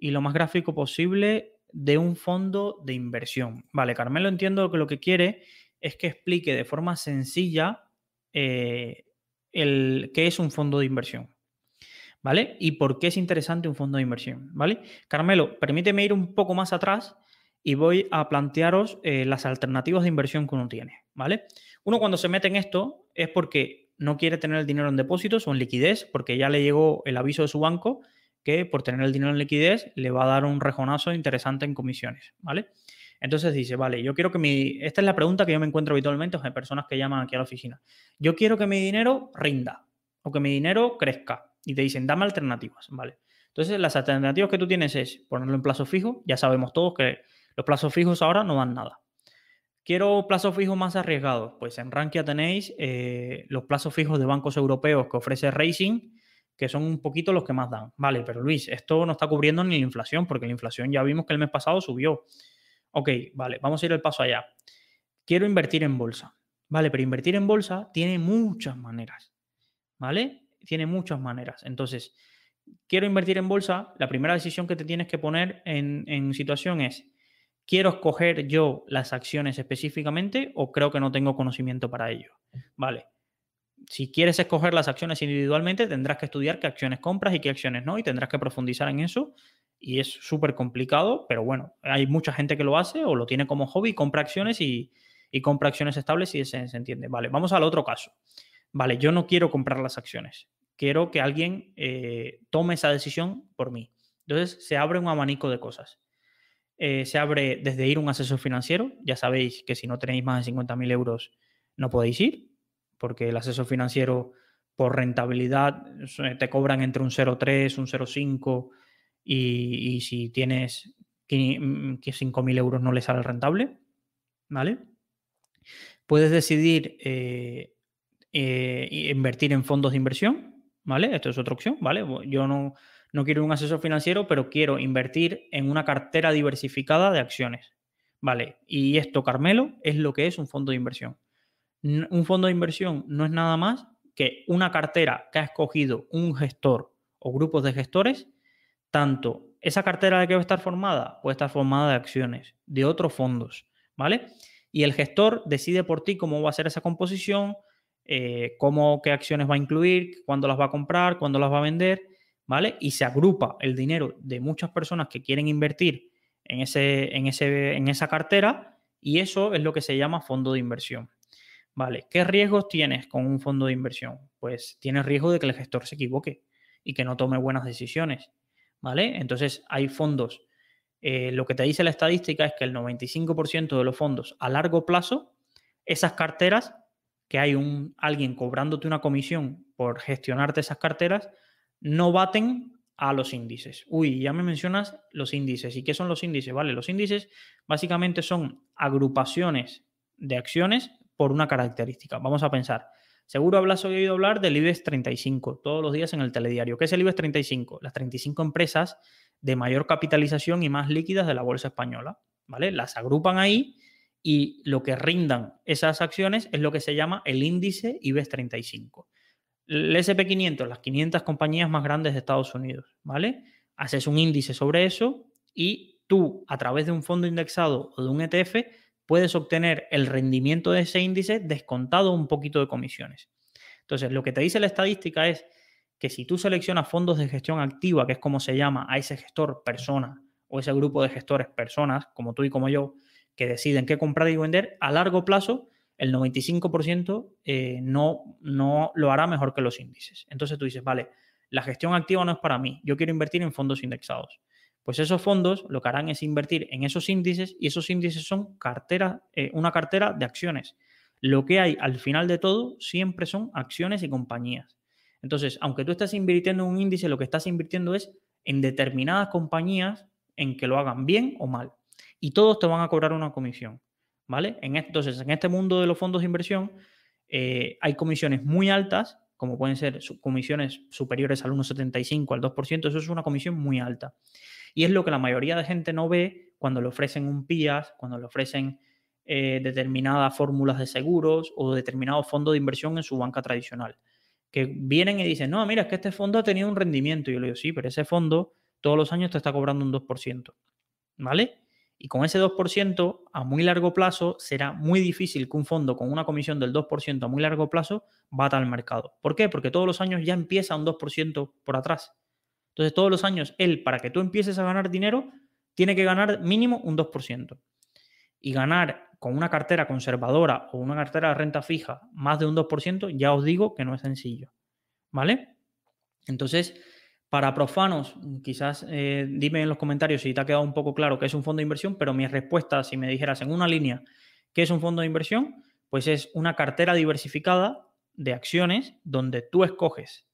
Speaker 2: y lo más gráfico posible de un fondo de inversión. Vale, Carmelo entiendo que lo que quiere es que explique de forma sencilla eh, el, qué es un fondo de inversión. ¿Vale? Y por qué es interesante un fondo de inversión. ¿Vale? Carmelo, permíteme ir un poco más atrás y voy a plantearos eh, las alternativas de inversión que uno tiene, ¿vale? Uno cuando se mete en esto es porque no quiere tener el dinero en depósitos o en liquidez, porque ya le llegó el aviso de su banco que por tener el dinero en liquidez le va a dar un rejonazo interesante en comisiones, ¿vale? Entonces dice, vale, yo quiero que mi... Esta es la pregunta que yo me encuentro habitualmente hay personas que llaman aquí a la oficina. Yo quiero que mi dinero rinda o que mi dinero crezca. Y te dicen, dame alternativas, ¿vale? Entonces, las alternativas que tú tienes es ponerlo en plazo fijo. Ya sabemos todos que los plazos fijos ahora no dan nada. Quiero plazos fijos más arriesgados. Pues en Rankia tenéis eh, los plazos fijos de bancos europeos que ofrece Racing, que son un poquito los que más dan. Vale, pero Luis, esto no está cubriendo ni la inflación, porque la inflación ya vimos que el mes pasado subió. Ok, vale, vamos a ir el paso allá. Quiero invertir en bolsa. Vale, pero invertir en bolsa tiene muchas maneras. ¿Vale? Tiene muchas maneras. Entonces, quiero invertir en bolsa, la primera decisión que te tienes que poner en, en situación es, ¿quiero escoger yo las acciones específicamente o creo que no tengo conocimiento para ello? Vale. Si quieres escoger las acciones individualmente, tendrás que estudiar qué acciones compras y qué acciones no, y tendrás que profundizar en eso. Y es súper complicado, pero bueno, hay mucha gente que lo hace o lo tiene como hobby, compra acciones y, compra acciones estables y se, se entiende. Vale, vamos al otro caso. Vale, yo no quiero comprar las acciones quiero que alguien eh, tome esa decisión por mí. Entonces se abre un abanico de cosas. Eh, se abre desde ir a un asesor financiero. Ya sabéis que si no tenéis más de 50.000 euros no podéis ir, porque el asesor financiero por rentabilidad te cobran entre un 0,3, un 0,5 y, si tienes 5.000 euros no le sale rentable. ¿Vale? Puedes decidir eh, invertir en fondos de inversión ¿vale? Esto es otra opción, ¿vale? Yo no, no quiero un asesor financiero, pero quiero invertir en una cartera diversificada de acciones, ¿vale? Y esto, Carmelo, es lo que es un fondo de inversión. Un fondo de inversión no es nada más que una cartera que ha escogido un gestor o grupos de gestores, tanto esa cartera de que va a estar formada puede estar formada de acciones, de otros fondos, ¿vale? Y el gestor decide por ti cómo va a ser esa composición, eh, cómo, qué acciones va a incluir, cuándo las va a comprar, cuándo las va a vender, ¿vale? Y se agrupa el dinero de muchas personas que quieren invertir en, ese, en, ese, en esa cartera y eso es lo que se llama fondo de inversión. ¿Vale? ¿Qué riesgos tienes con un fondo de inversión? Pues tienes riesgo de que el gestor se equivoque y que no tome buenas decisiones. ¿Vale? Entonces hay fondos. Eh, lo que te dice la estadística es que el 95% de los fondos a largo plazo, esas carteras que hay un, alguien cobrándote una comisión por gestionarte esas carteras, no baten a los índices. Uy, ya me mencionas los índices. ¿Y qué son los índices? Vale, los índices básicamente son agrupaciones de acciones por una característica. Vamos a pensar. Seguro habrás oído hablar del IBEX 35 todos los días en el telediario. ¿Qué es el IBEX 35? Las 35 empresas de mayor capitalización y más líquidas de la bolsa española. ¿Vale? Las agrupan ahí y lo que rindan esas acciones es lo que se llama el índice IBEX 35. El SP500, las 500 compañías más grandes de Estados Unidos, ¿vale? Haces un índice sobre eso y tú, a través de un fondo indexado o de un ETF, puedes obtener el rendimiento de ese índice descontado un poquito de comisiones. Entonces, lo que te dice la estadística es que si tú seleccionas fondos de gestión activa, que es como se llama a ese gestor persona o ese grupo de gestores personas, como tú y como yo, que deciden qué comprar y vender, a largo plazo el 95% eh, no, no lo hará mejor que los índices. Entonces tú dices, vale, la gestión activa no es para mí, yo quiero invertir en fondos indexados. Pues esos fondos lo que harán es invertir en esos índices y esos índices son cartera, eh, una cartera de acciones. Lo que hay al final de todo siempre son acciones y compañías. Entonces, aunque tú estés invirtiendo en un índice, lo que estás invirtiendo es en determinadas compañías en que lo hagan bien o mal y todos te van a cobrar una comisión, ¿vale? entonces, en este mundo de los fondos de inversión eh, hay comisiones muy altas, como pueden ser comisiones superiores al 1,75, al 2%, eso es una comisión muy alta. Y es lo que la mayoría de gente no ve cuando le ofrecen un PIAS, cuando le ofrecen eh, determinadas fórmulas de seguros o determinados fondos de inversión en su banca tradicional. Que vienen y dicen, no, mira, es que este fondo ha tenido un rendimiento. Y yo le digo, sí, pero ese fondo todos los años te está cobrando un 2%. ¿Vale? Y con ese 2% a muy largo plazo será muy difícil que un fondo con una comisión del 2% a muy largo plazo bata al mercado. ¿Por qué? Porque todos los años ya empieza un 2% por atrás. Entonces todos los años él, para que tú empieces a ganar dinero, tiene que ganar mínimo un 2%. Y ganar con una cartera conservadora o una cartera de renta fija más de un 2%, ya os digo que no es sencillo. ¿Vale? Entonces, para profanos, quizás eh, dime en los comentarios si te ha quedado un poco claro qué es un fondo de inversión, pero mi respuesta, si me dijeras en una línea qué es un fondo de inversión, pues es una cartera diversificada de acciones donde tú escoges,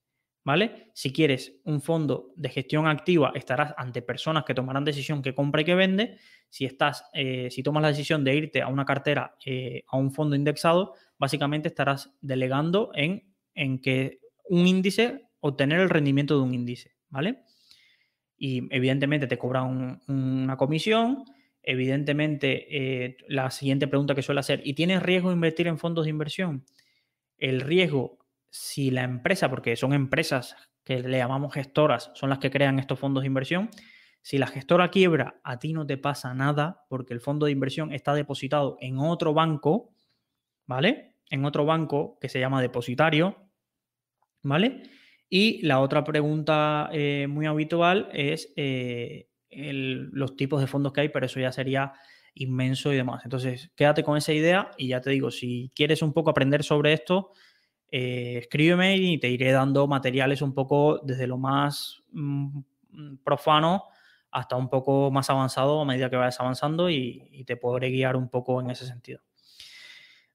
Speaker 2: ¿vale? Si quieres un fondo de gestión activa, estarás ante personas que tomarán decisión que compra y que vende. Si estás, eh, si tomas la decisión de irte a una cartera, eh, a un fondo indexado, básicamente estarás delegando en, que un índice obtener el rendimiento de un índice, ¿vale? Y evidentemente te cobra una comisión, evidentemente eh, la siguiente pregunta que suele hacer, ¿y tienes riesgo de invertir en fondos de inversión? El riesgo, si la empresa, porque son empresas que le llamamos gestoras, son las que crean estos fondos de inversión, si la gestora quiebra, a ti no te pasa nada porque el fondo de inversión está depositado en otro banco, ¿vale? En otro banco que se llama depositario, ¿vale? Y la otra pregunta eh, muy habitual es eh, los tipos de fondos que hay, pero eso ya sería inmenso y demás. Entonces, quédate con esa idea y ya te digo, si quieres un poco aprender sobre esto, eh, escríbeme y te iré dando materiales un poco desde lo más mm, profano hasta un poco más avanzado a medida que vayas avanzando y te podré guiar un poco en ese sentido.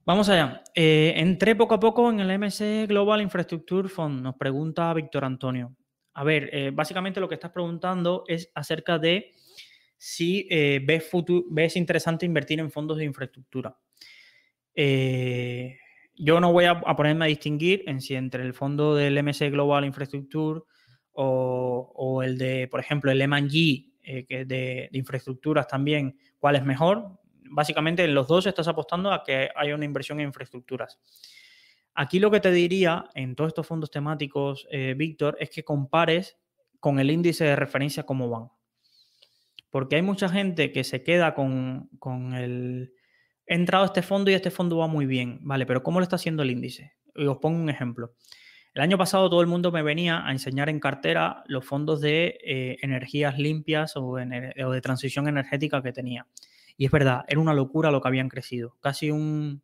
Speaker 2: Vamos allá. Eh, entré poco a poco en el MC Global Infrastructure Fund, nos pregunta Víctor Antonio. A ver, eh, básicamente lo que estás preguntando es acerca de si eh, ves, ves, interesante invertir en fondos de infraestructura. Yo no voy a, ponerme a distinguir en si entre el fondo del MC Global Infrastructure o, el de, por ejemplo, el M&G de, de infraestructuras también, cuál es mejor básicamente en los dos estás apostando a que haya una inversión en infraestructuras. Aquí lo que te diría en todos estos fondos temáticos, eh, Víctor, es que compares con el índice de referencia cómo van. Porque hay mucha gente que se queda con, el... He entrado a este fondo y este fondo va muy bien, ¿vale? Pero ¿cómo lo está haciendo el índice? Y os pongo un ejemplo. El año pasado todo el mundo me venía a enseñar en cartera los fondos de eh, energías limpias o, o de transición energética que tenía. Y es verdad, era una locura lo que habían crecido. Casi un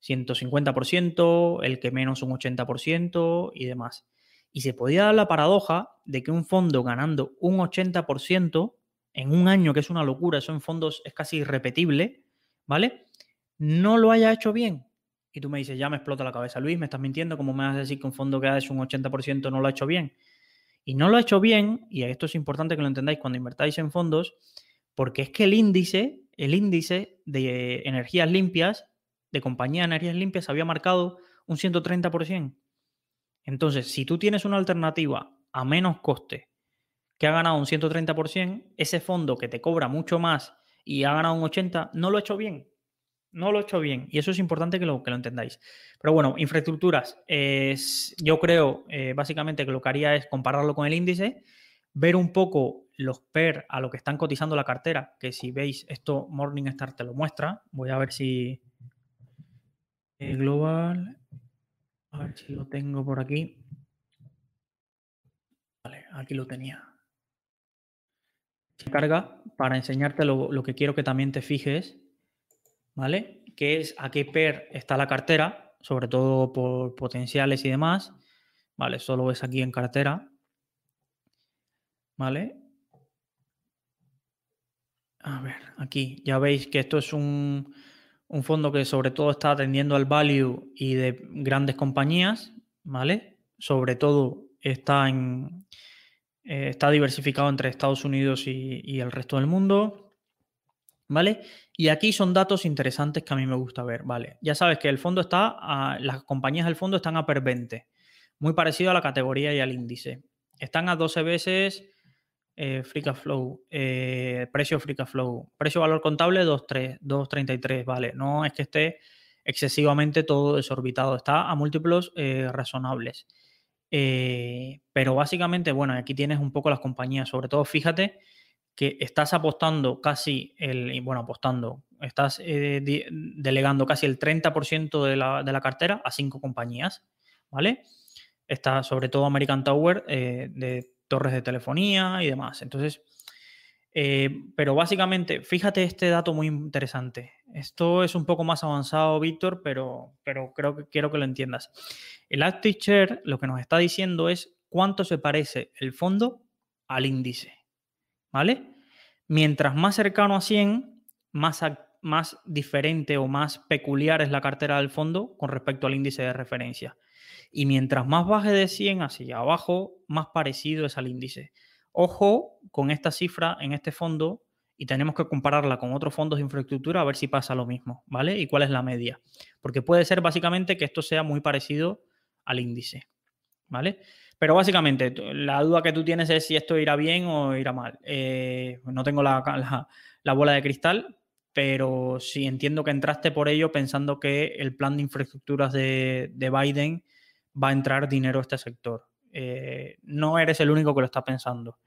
Speaker 2: 150%, el que menos un 80% y demás. Y se podía dar la paradoja de que un fondo ganando un 80% en un año, que es una locura, eso en fondos es casi irrepetible, ¿vale? No lo haya hecho bien. Y tú me dices, ya me explota la cabeza, Luis, me estás mintiendo, ¿cómo me vas a decir que un fondo que da un 80% no lo ha hecho bien? Y no lo ha hecho bien, y esto es importante que lo entendáis cuando invertáis en fondos, porque es que el índice el índice de energías limpias, de compañía de energías limpias, había marcado un 130%. Entonces, si tú tienes una alternativa a menos coste que ha ganado un 130%, ese fondo que te cobra mucho más y ha ganado un 80%, no lo ha hecho bien. No lo ha hecho bien. Y eso es importante que lo, que lo entendáis. Pero bueno, infraestructuras. Es, yo creo, eh, básicamente, que lo que haría es compararlo con el índice, ver un poco los PER a lo que están cotizando la cartera, que si veis esto Morningstar te lo muestra. Voy a ver si el global, a ver si lo tengo por aquí. Vale, aquí lo tenía. Carga para enseñarte lo, que quiero que también te fijes, ¿vale? Que es a qué PER está la cartera, sobre todo por potenciales y demás. Vale, solo ves aquí en cartera. ¿Vale? A ver, aquí ya veis que esto es un, fondo que sobre todo está atendiendo al value y de grandes compañías, ¿vale? Sobre todo está, en, eh, está diversificado entre Estados Unidos y, el resto del mundo, ¿vale? Y aquí son datos interesantes que a mí me gusta ver, ¿vale? Ya sabes que el fondo está, las compañías del fondo están a per 20, muy parecido a la categoría y al índice. Están a 12 veces eh, free flow, eh, precio free flow, precio valor contable 2.33, vale, no es que esté excesivamente todo desorbitado, está a múltiplos eh, pero básicamente, bueno, aquí tienes un poco las compañías, sobre todo fíjate que estás apostando casi el, bueno, apostando, estás delegando casi el 30% de la, de la, cartera a cinco compañías, ¿vale? Está sobre todo American Tower de torres de telefonía y demás. Entonces, Eh, pero básicamente, fíjate este dato muy interesante. Esto es un poco más avanzado, Víctor, pero, pero creo que quiero que lo entiendas. El Active Share lo que nos está diciendo es cuánto se parece el fondo al índice. ¿Vale? Mientras más cercano a 100, más, más diferente o más peculiar es la cartera del fondo con respecto al índice de referencia. Y mientras más baje de 100 hacia abajo, más parecido es al índice. Ojo con esta cifra en este fondo y tenemos que compararla con otros fondos de infraestructura a ver si pasa lo mismo, ¿vale? Y cuál es la media. Porque puede ser básicamente que esto sea muy parecido al índice, ¿vale? Pero básicamente la duda que tú tienes es si esto irá bien o irá mal. Eh, no tengo la, bola de cristal, pero sí entiendo que entraste por ello pensando que el plan de infraestructuras de, Biden va a entrar dinero a este sector. Eh, no eres el único que lo está pensando.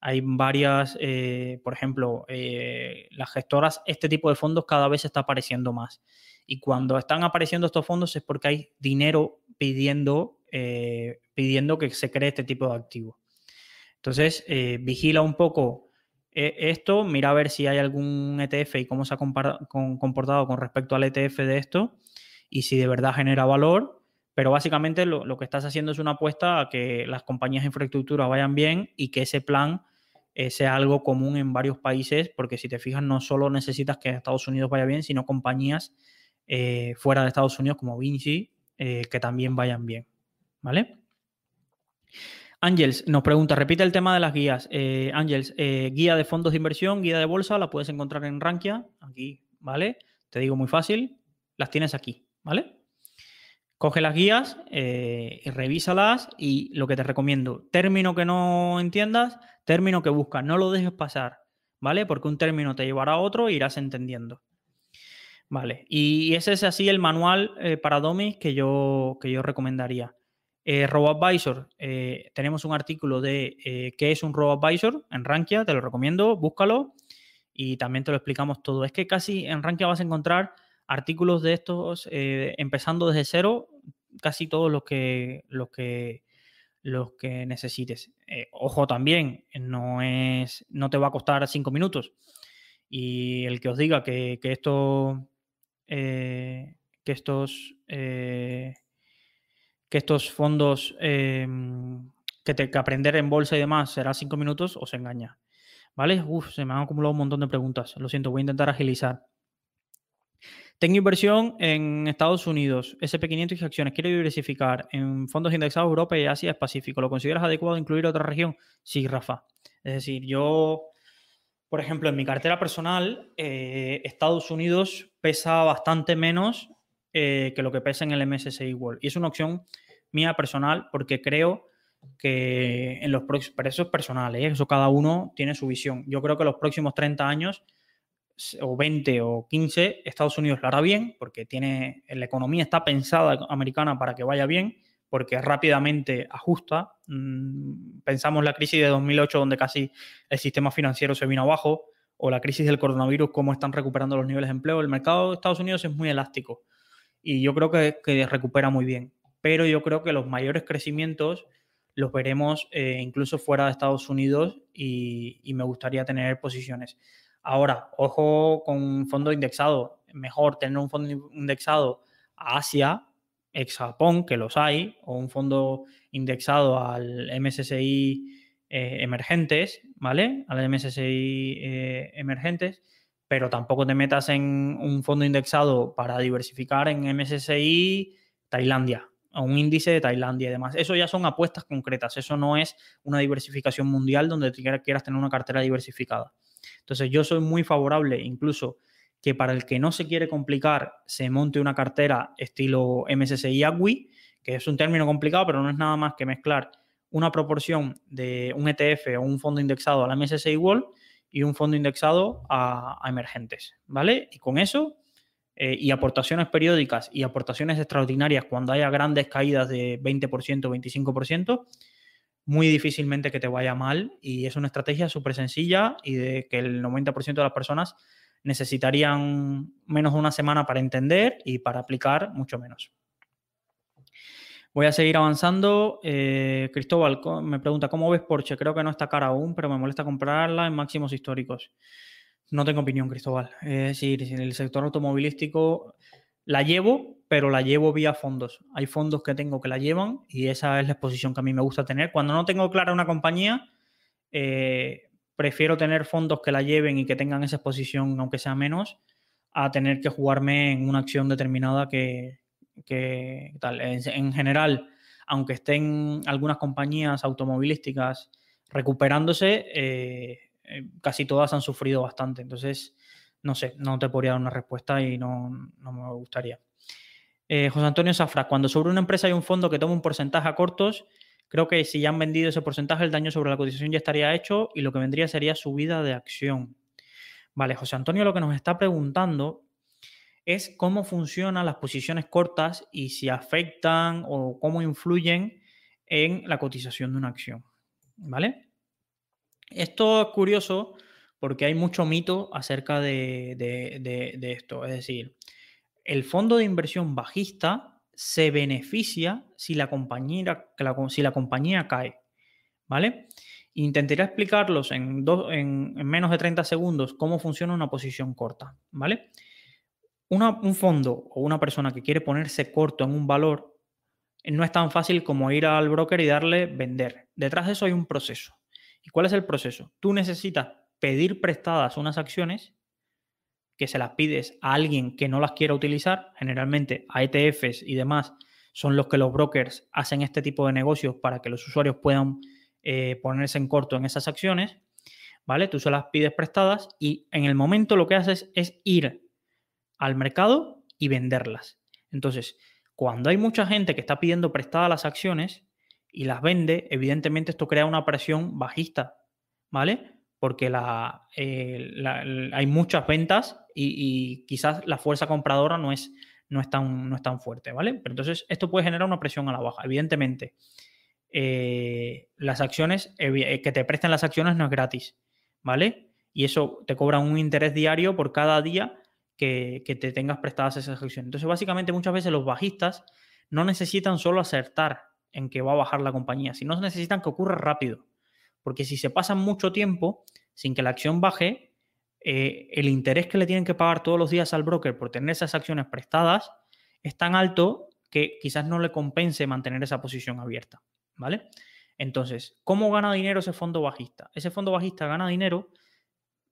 Speaker 2: Hay varias, eh, por ejemplo, eh, las gestoras, este tipo de fondos cada vez está apareciendo más. Y cuando están apareciendo estos fondos es porque hay dinero pidiendo, pidiendo que se cree este tipo de activo. Entonces, vigila un poco esto, mira a ver si hay algún ETF y cómo se ha comportado con respecto al ETF de esto y si de verdad genera valor. Pero básicamente lo, que estás haciendo es una apuesta a que las compañías de infraestructura vayan bien y que ese plan eh, sea algo común en varios países, porque si te fijas, no solo necesitas que Estados Unidos vaya bien, sino compañías eh, fuera de Estados Unidos como Vinci eh, que también vayan bien. ¿Vale? Ángels nos pregunta, repite el tema de las guías. Ángels, guía de fondos de inversión, guía de bolsa, la puedes encontrar en Rankia, aquí, ¿vale? Te digo muy fácil, las tienes aquí, ¿vale? Coge las guías y revísalas y lo que te recomiendo, término que no entiendas, Término que buscas, no lo dejes pasar, ¿vale? Porque un término te llevará a otro e irás entendiendo. Vale, y ese es así el manual eh, para Domis que yo, que yo recomendaría. Eh, RoboAdvisor, eh, tenemos un artículo de eh, qué es un RoboAdvisor en Rankia, te lo recomiendo, búscalo y también te lo explicamos todo. Es que casi en Rankia vas a encontrar artículos de estos empezando desde cero, casi todos los que, los que los que necesites. Eh, ojo también, no, es, no te va a costar cinco minutos. Y el que os diga que, esto, eh, que estos, eh, que estos fondos, que, te, que aprender en bolsa y demás será cinco minutos, os engaña. ¿Vale? Uf, se me han acumulado un montón de preguntas. Lo siento, voy a intentar agilizar. Tengo inversión en Estados Unidos, SP500 y acciones. Quiero diversificar en fondos indexados Europa y Asia Pacífico. ¿Lo consideras adecuado incluir otra región? Sí, Rafa. Es decir, yo, por ejemplo, en mi cartera personal, eh, Estados Unidos pesa bastante menos eh, que lo que pesa en el MSCI World. Y es una opción mía personal porque creo que en los próximos, pero eso es personal, ¿eh? eso cada uno tiene su visión. Yo creo que los próximos 30 años o 20 o 15, Estados Unidos lo hará bien porque tiene, la economía está pensada americana para que vaya bien, porque rápidamente ajusta. Mm, pensamos la crisis de 2008 donde casi el sistema financiero se vino abajo, o la crisis del coronavirus, cómo están recuperando los niveles de empleo. El mercado de Estados Unidos es muy elástico y yo creo que, recupera muy bien, pero yo creo que los mayores crecimientos los veremos eh, incluso fuera de Estados Unidos y me gustaría tener posiciones. Ahora, ojo con un fondo indexado. Mejor tener un fondo indexado a Asia, ex Japón, que los hay, o un fondo indexado al MSCI eh, emergentes, ¿vale? Al MSCI eh, emergentes, pero tampoco te metas en un fondo indexado para diversificar en MSCI Tailandia, o un índice de Tailandia y demás. Eso ya son apuestas concretas, eso no es una diversificación mundial donde quieras tener una cartera diversificada. Entonces yo soy muy favorable incluso que para el que no se quiere complicar se monte una cartera estilo MSCI AGWI, que es un término complicado, pero no es nada más que mezclar una proporción de un ETF o un fondo indexado a la MSCI World y un fondo indexado a, emergentes, ¿vale? Y con eso eh, y aportaciones periódicas y aportaciones extraordinarias cuando haya grandes caídas de 20%, 25%, muy difícilmente que te vaya mal y es una estrategia súper sencilla y de que el 90% de las personas necesitarían menos de una semana para entender y para aplicar mucho menos. Voy a seguir avanzando. Eh, Cristóbal me pregunta, ¿cómo ves Porsche? Creo que no está cara aún, pero me molesta comprarla en máximos históricos. No tengo opinión, Cristóbal. Es decir, en el sector automovilístico la llevo, pero la llevo vía fondos. Hay fondos que tengo que la llevan y esa es la exposición que a mí me gusta tener. Cuando no tengo clara una compañía, eh, prefiero tener fondos que la lleven y que tengan esa exposición, aunque sea menos, a tener que jugarme en una acción determinada que, tal. En, general, aunque estén algunas compañías automovilísticas recuperándose, eh, eh, casi todas han sufrido bastante. Entonces, no sé, no te podría dar una respuesta y no, me gustaría. Eh, José Antonio Safra, cuando sobre una empresa hay un fondo que toma un porcentaje a cortos, creo que si ya han vendido ese porcentaje, el daño sobre la cotización ya estaría hecho y lo que vendría sería subida de acción. Vale, José Antonio lo que nos está preguntando es cómo funcionan las posiciones cortas y si afectan o cómo influyen en la cotización de una acción. ¿Vale? Esto es curioso porque hay mucho mito acerca de, esto. Es decir, el fondo de inversión bajista se beneficia si la compañía, cae. ¿Vale? Intentaré explicarlos en, en, menos de 30 segundos cómo funciona una posición corta. ¿Vale? un fondo o una persona que quiere ponerse corto en un valor no es tan fácil como ir al broker y darle vender. Detrás de eso hay un proceso. ¿Y cuál es el proceso? Tú necesitas pedir prestadas unas acciones que se las pides a alguien que no las quiera utilizar, generalmente a ETFs y demás, son los que los brokers hacen este tipo de negocios para que los usuarios puedan eh, ponerse en corto en esas acciones, ¿vale? Tú se las pides prestadas y en el momento lo que haces es ir al mercado y venderlas. Entonces, cuando hay mucha gente que está pidiendo prestadas las acciones y las vende, evidentemente esto crea una presión bajista, ¿vale? porque eh, hay muchas ventas y, quizás la fuerza compradora no es, no, es tan, no es tan fuerte, ¿vale? Pero entonces esto puede generar una presión a la baja. Evidentemente, eh, las acciones, eh, que te presten las acciones no es gratis, ¿vale? Y eso te cobra un interés diario por cada día que, que te tengas prestadas esas acciones. Entonces, básicamente, muchas veces los bajistas no necesitan solo acertar en que va a bajar la compañía, sino necesitan que ocurra rápido. Porque si se pasa mucho tiempo sin que la acción baje, eh, el interés que le tienen que pagar todos los días al broker por tener esas acciones prestadas es tan alto que quizás no le compense mantener esa posición abierta. ¿Vale? Entonces, ¿cómo gana dinero ese fondo bajista? Ese fondo bajista gana dinero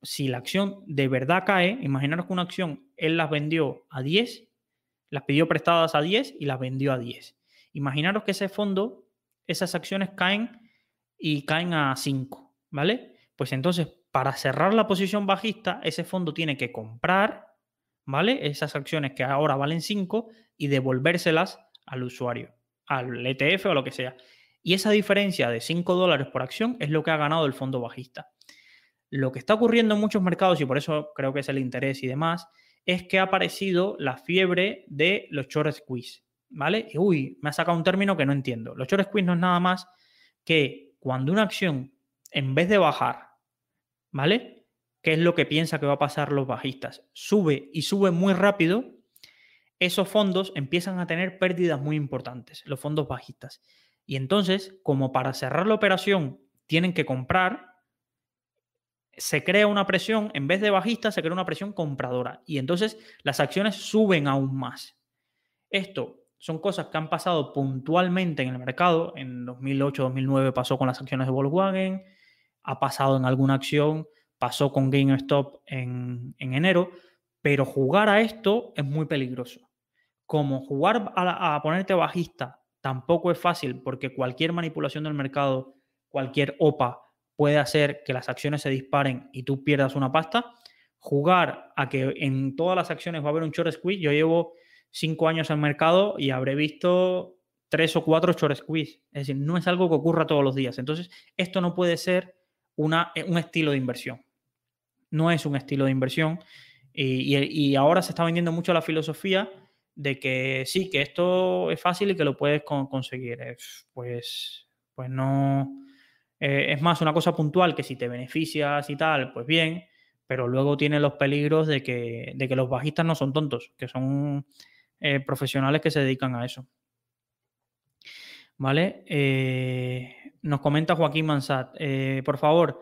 Speaker 2: si la acción de verdad cae. Imaginaros que una acción él las vendió a 10, las pidió prestadas a 10 y las vendió a 10. Imaginaros que ese fondo, esas acciones caen y caen a 5, ¿vale? Pues entonces, para cerrar la posición bajista, ese fondo tiene que comprar, ¿vale? Esas acciones que ahora valen 5 y devolvérselas al usuario, al ETF o lo que sea. Y esa diferencia de 5 dólares por acción es lo que ha ganado el fondo bajista. Lo que está ocurriendo en muchos mercados, y por eso creo que es el interés y demás, es que ha aparecido la fiebre de los short squeeze, ¿vale? Y, uy, me ha sacado un término que no entiendo. Los short squeeze no es nada más que cuando una acción, en vez de bajar, ¿vale? ¿Qué es lo que piensa que va a pasar los bajistas? Sube y sube muy rápido, esos fondos empiezan a tener pérdidas muy importantes, los fondos bajistas. Y entonces, como para cerrar la operación tienen que comprar, se crea una presión, en vez de bajista, se crea una presión compradora. Y entonces las acciones suben aún más. Esto son cosas que han pasado puntualmente en el mercado. En 2008-2009 pasó con las acciones de Volkswagen, ha pasado en alguna acción, pasó con GameStop en, en enero, pero jugar a esto es muy peligroso. Como jugar a, a ponerte bajista tampoco es fácil porque cualquier manipulación del mercado, cualquier OPA puede hacer que las acciones se disparen y tú pierdas una pasta. Jugar a que en todas las acciones va a haber un short squeeze. Yo llevo cinco años en mercado y habré visto tres o cuatro short squeeze. Es decir, no es algo que ocurra todos los días. Entonces, esto no puede ser una, un estilo de inversión. No es un estilo de inversión. Y, ahora se está vendiendo mucho la filosofía de que sí, que esto es fácil y que lo puedes conseguir. Pues, pues no. Eh, es más una cosa puntual que si te beneficias y tal, pues bien, pero luego tiene los peligros de que, de que los bajistas no son tontos, que son eh, profesionales que se dedican a eso. ¿Vale? Eh, nos comenta Joaquín Mansat. Eh, por favor,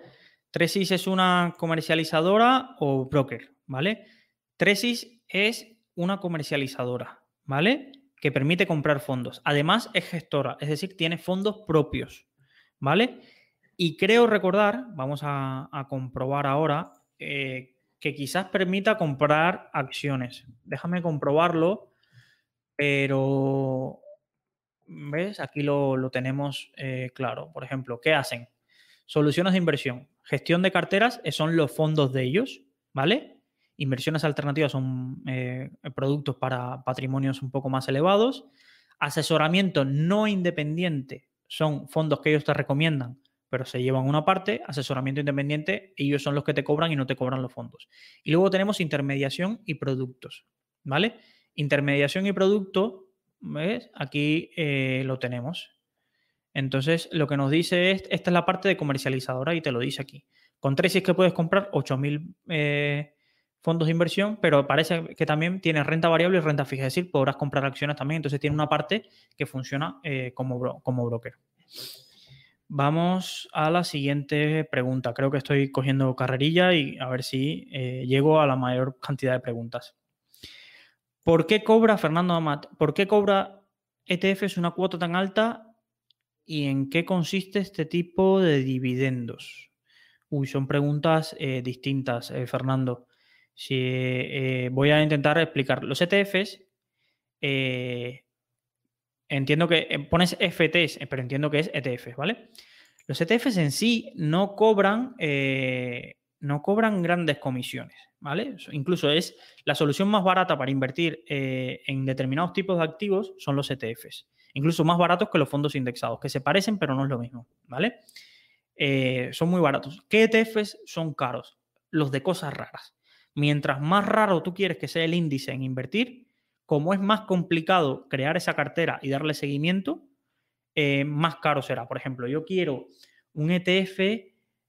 Speaker 2: Tresis es una comercializadora o broker, ¿vale? Tresis es una comercializadora, ¿vale? Que permite comprar fondos. Además, es gestora, es decir, tiene fondos propios, ¿vale? Y creo recordar, vamos a, comprobar ahora, eh, que quizás permita comprar acciones. Déjame comprobarlo, pero ¿ves? Aquí lo, tenemos eh, claro. Por ejemplo, ¿qué hacen? Soluciones de inversión. Gestión de carteras eh, son los fondos de ellos, ¿vale? Inversiones alternativas son eh, productos para patrimonios un poco más elevados. Asesoramiento no independiente son fondos que ellos te recomiendan, pero se llevan una parte. Asesoramiento independiente, ellos son los que te cobran y no te cobran los fondos. Y luego tenemos intermediación y productos, ¿vale? Intermediación y producto Aquí eh, lo tenemos. Entonces, lo que nos dice es, esta es la parte de comercializadora y te lo dice aquí. Con tres es que puedes comprar 8.000 eh, fondos de inversión, pero parece que también tiene renta variable y renta fija, es decir, podrás comprar acciones también. Entonces, tiene una parte que funciona eh, como, como broker. Vamos a la siguiente pregunta. Creo que estoy cogiendo carrerilla y a ver si llego a la mayor cantidad de preguntas. ¿Por qué cobra, Fernando Amat, por qué cobra ETFs una cuota tan alta y en qué consiste este tipo de dividendos? Uy, son preguntas eh, distintas, eh, Fernando. Si, eh, voy a intentar explicar. Los ETFs, entiendo que pones FTs, pero entiendo que es ETFs, ¿vale? Los ETFs en sí no cobran no cobran grandes comisiones, ¿vale? Incluso es la solución más barata para invertir eh, en determinados tipos de activos son los ETFs. Incluso más baratos que los fondos indexados, que se parecen pero no es lo mismo, ¿vale? Eh, son muy baratos. ¿Qué ETFs son caros? Los de cosas raras. Mientras más raro tú quieres que sea el índice en invertir, como es más complicado crear esa cartera y darle seguimiento, eh, más caro será. Por ejemplo, yo quiero un ETF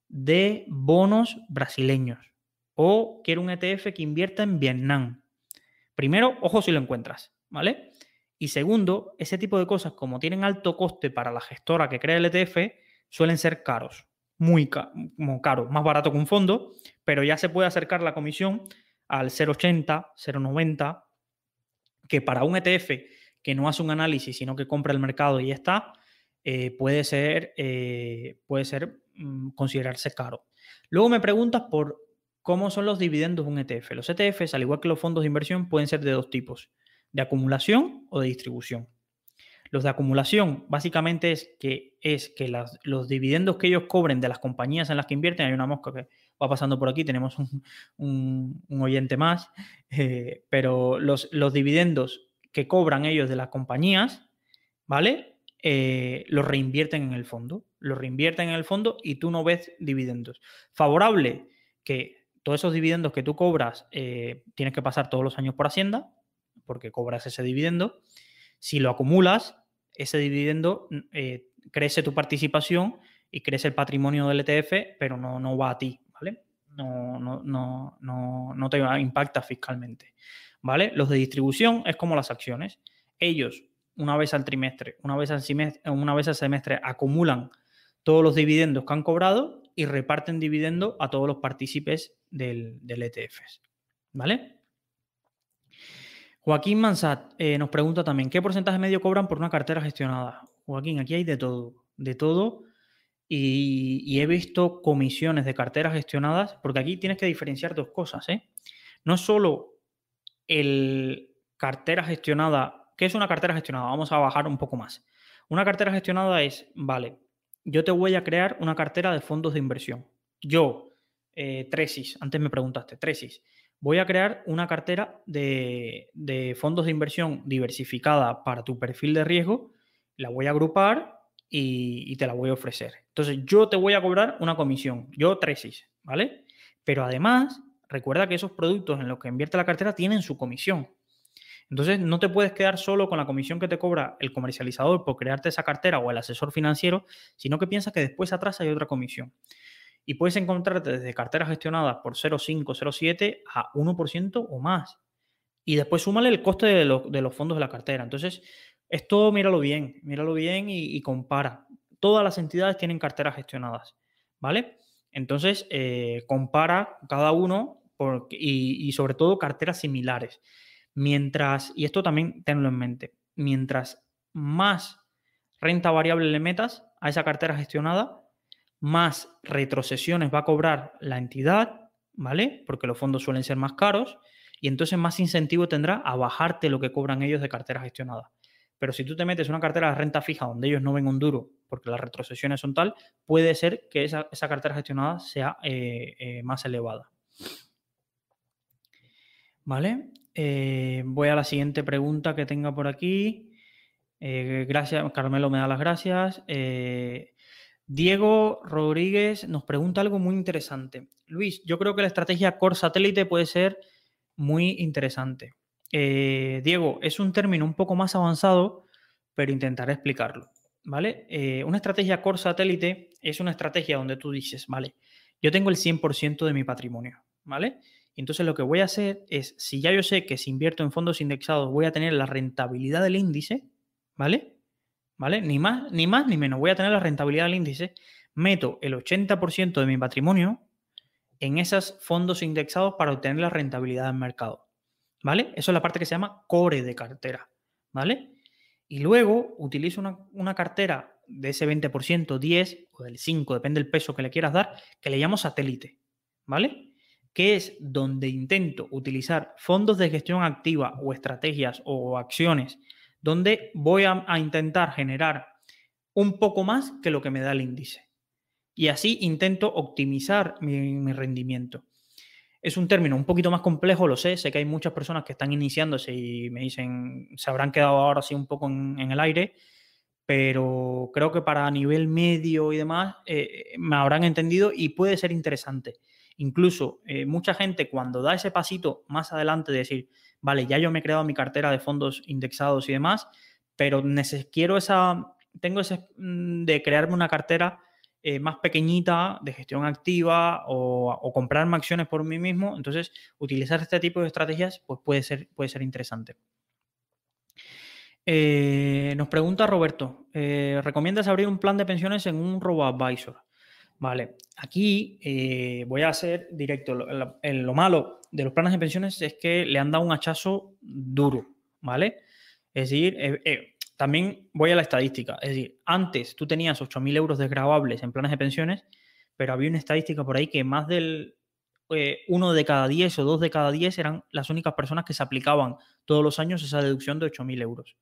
Speaker 2: de bonos brasileños o quiero un ETF que invierta en Vietnam. Primero, ojo si lo encuentras, ¿vale? Y segundo, ese tipo de cosas, como tienen alto coste para la gestora que crea el ETF, suelen ser caros, muy caros, más barato que un fondo, pero ya se puede acercar la comisión al 0,80, 0,90, que para un ETF que no hace un análisis, sino que compra el mercado y ya está, eh, puede ser, eh, puede ser Mm, considerarse caro. Luego me preguntas por cómo son los dividendos de un ETF. Los ETFs, al igual que los fondos de inversión, pueden ser de dos tipos, de acumulación o de distribución. Los de acumulación básicamente es que, es que los dividendos que ellos cobren de las compañías en las que invierten, hay una mosca que va pasando por aquí, tenemos un, oyente más, eh, pero los, los dividendos que cobran ellos de las compañías, ¿vale? Eh, lo reinvierten en el fondo. Lo reinvierten en el fondo y tú no ves dividendos. Favorable que todos esos dividendos que tú cobras eh, tienes que pasar todos los años por Hacienda, porque cobras ese dividendo. Si lo acumulas, ese dividendo eh, crece tu participación y crece el patrimonio del ETF, pero no, no va a ti, ¿vale? No, no, no, no, no te impacta fiscalmente, ¿vale? Los de distribución es como las acciones. Ellos una vez al trimestre, una vez al, semestre, una vez al semestre, acumulan todos los dividendos que han cobrado y reparten dividendo a todos los partícipes del, ETF. ¿Vale? Joaquín Mansat eh, nos pregunta también, ¿qué porcentaje medio cobran por una cartera gestionada? Joaquín, aquí hay de todo, de todo. Y, y he visto comisiones de carteras gestionadas, porque aquí tienes que diferenciar dos cosas. ¿eh? No solo el cartera gestionada ¿Qué es una cartera gestionada? Vamos a bajar un poco más. Una cartera gestionada es, vale, yo te voy a crear una cartera de fondos de inversión. Yo, eh, Tresis, antes me preguntaste, Tresis, voy a crear una cartera de, fondos de inversión diversificada para tu perfil de riesgo, la voy a agrupar y, y, te la voy a ofrecer. Entonces, yo te voy a cobrar una comisión, yo Tresis, ¿vale? Pero además, recuerda que esos productos en los que invierte la cartera tienen su comisión. Entonces, no te puedes quedar solo con la comisión que te cobra el comercializador por crearte esa cartera o el asesor financiero, sino que piensas que después atrás hay otra comisión. Y puedes encontrarte desde carteras gestionadas por 0,5, 0,7 a 1% o más. Y después súmale el coste de, los fondos de la cartera. Entonces, Esto míralo bien, míralo bien y, compara. Todas las entidades tienen carteras gestionadas, ¿vale? Entonces, eh, compara cada uno y, y, sobre todo carteras similares. Mientras, y esto también tenlo en mente, mientras más renta variable le metas a esa cartera gestionada, más retrocesiones va a cobrar la entidad, ¿vale? Porque los fondos suelen ser más caros y entonces más incentivo tendrá a bajarte lo que cobran ellos de cartera gestionada. Pero si tú te metes una cartera de renta fija donde ellos no ven un duro porque las retrocesiones son tal, puede ser que esa, cartera gestionada sea eh, eh, más elevada. ¿Vale? Eh, voy a la siguiente pregunta que tenga por aquí. gracias, Carmelo me da las gracias. Diego Rodríguez nos pregunta algo muy interesante. Luis, yo creo que la estrategia core satélite puede ser muy interesante. Eh, Diego, es un término un poco más avanzado, pero intentaré explicarlo. ¿Vale? Eh, una estrategia core satélite es una estrategia donde tú dices, vale, yo tengo el 100% de mi patrimonio, ¿vale? entonces lo que voy a hacer es, si ya yo sé que si invierto en fondos indexados voy a tener la rentabilidad del índice, ¿vale? ¿Vale? Ni más, ni más ni menos, voy a tener la rentabilidad del índice, meto el 80% de mi patrimonio en esos fondos indexados para obtener la rentabilidad del mercado. ¿Vale? Eso es la parte que se llama core de cartera. ¿Vale? Y luego utilizo una, cartera de ese 20%, 10 o del 5, depende del peso que le quieras dar, que le llamo satélite. ¿Vale? Que es donde intento utilizar fondos de gestión activa o estrategias o acciones donde voy a, intentar generar un poco más que lo que me da el índice. Y así intento optimizar mi rendimiento. Es un término un poquito más complejo, lo sé. Sé que hay muchas personas que están iniciándose y me dicen, se habrán quedado ahora así un poco en, el aire, pero creo que para nivel medio y demás eh, me habrán entendido y puede ser interesante. Incluso eh, mucha gente cuando da ese pasito más adelante de decir, vale, ya yo me he creado mi cartera de fondos indexados y demás, pero quiero esa, tengo ese mm, de crearme una cartera eh, más pequeñita de gestión activa o, comprarme acciones por mí mismo. Entonces, utilizar este tipo de estrategias pues puede, ser, puede ser interesante. Eh, nos pregunta Roberto, eh, ¿recomiendas abrir un plan de pensiones en un robo-advisor? Vale, aquí voy a hacer directo. Lo, malo de los planes de pensiones es que le han dado un hachazo duro, ¿vale? Es decir, también voy a la estadística. Es decir, antes tú tenías 8.000 euros desgravables en planes de pensiones, pero había una estadística por ahí que más del eh, uno de cada 10 o dos de cada 10 eran las únicas personas que se aplicaban todos los años esa deducción de 8.000 euros.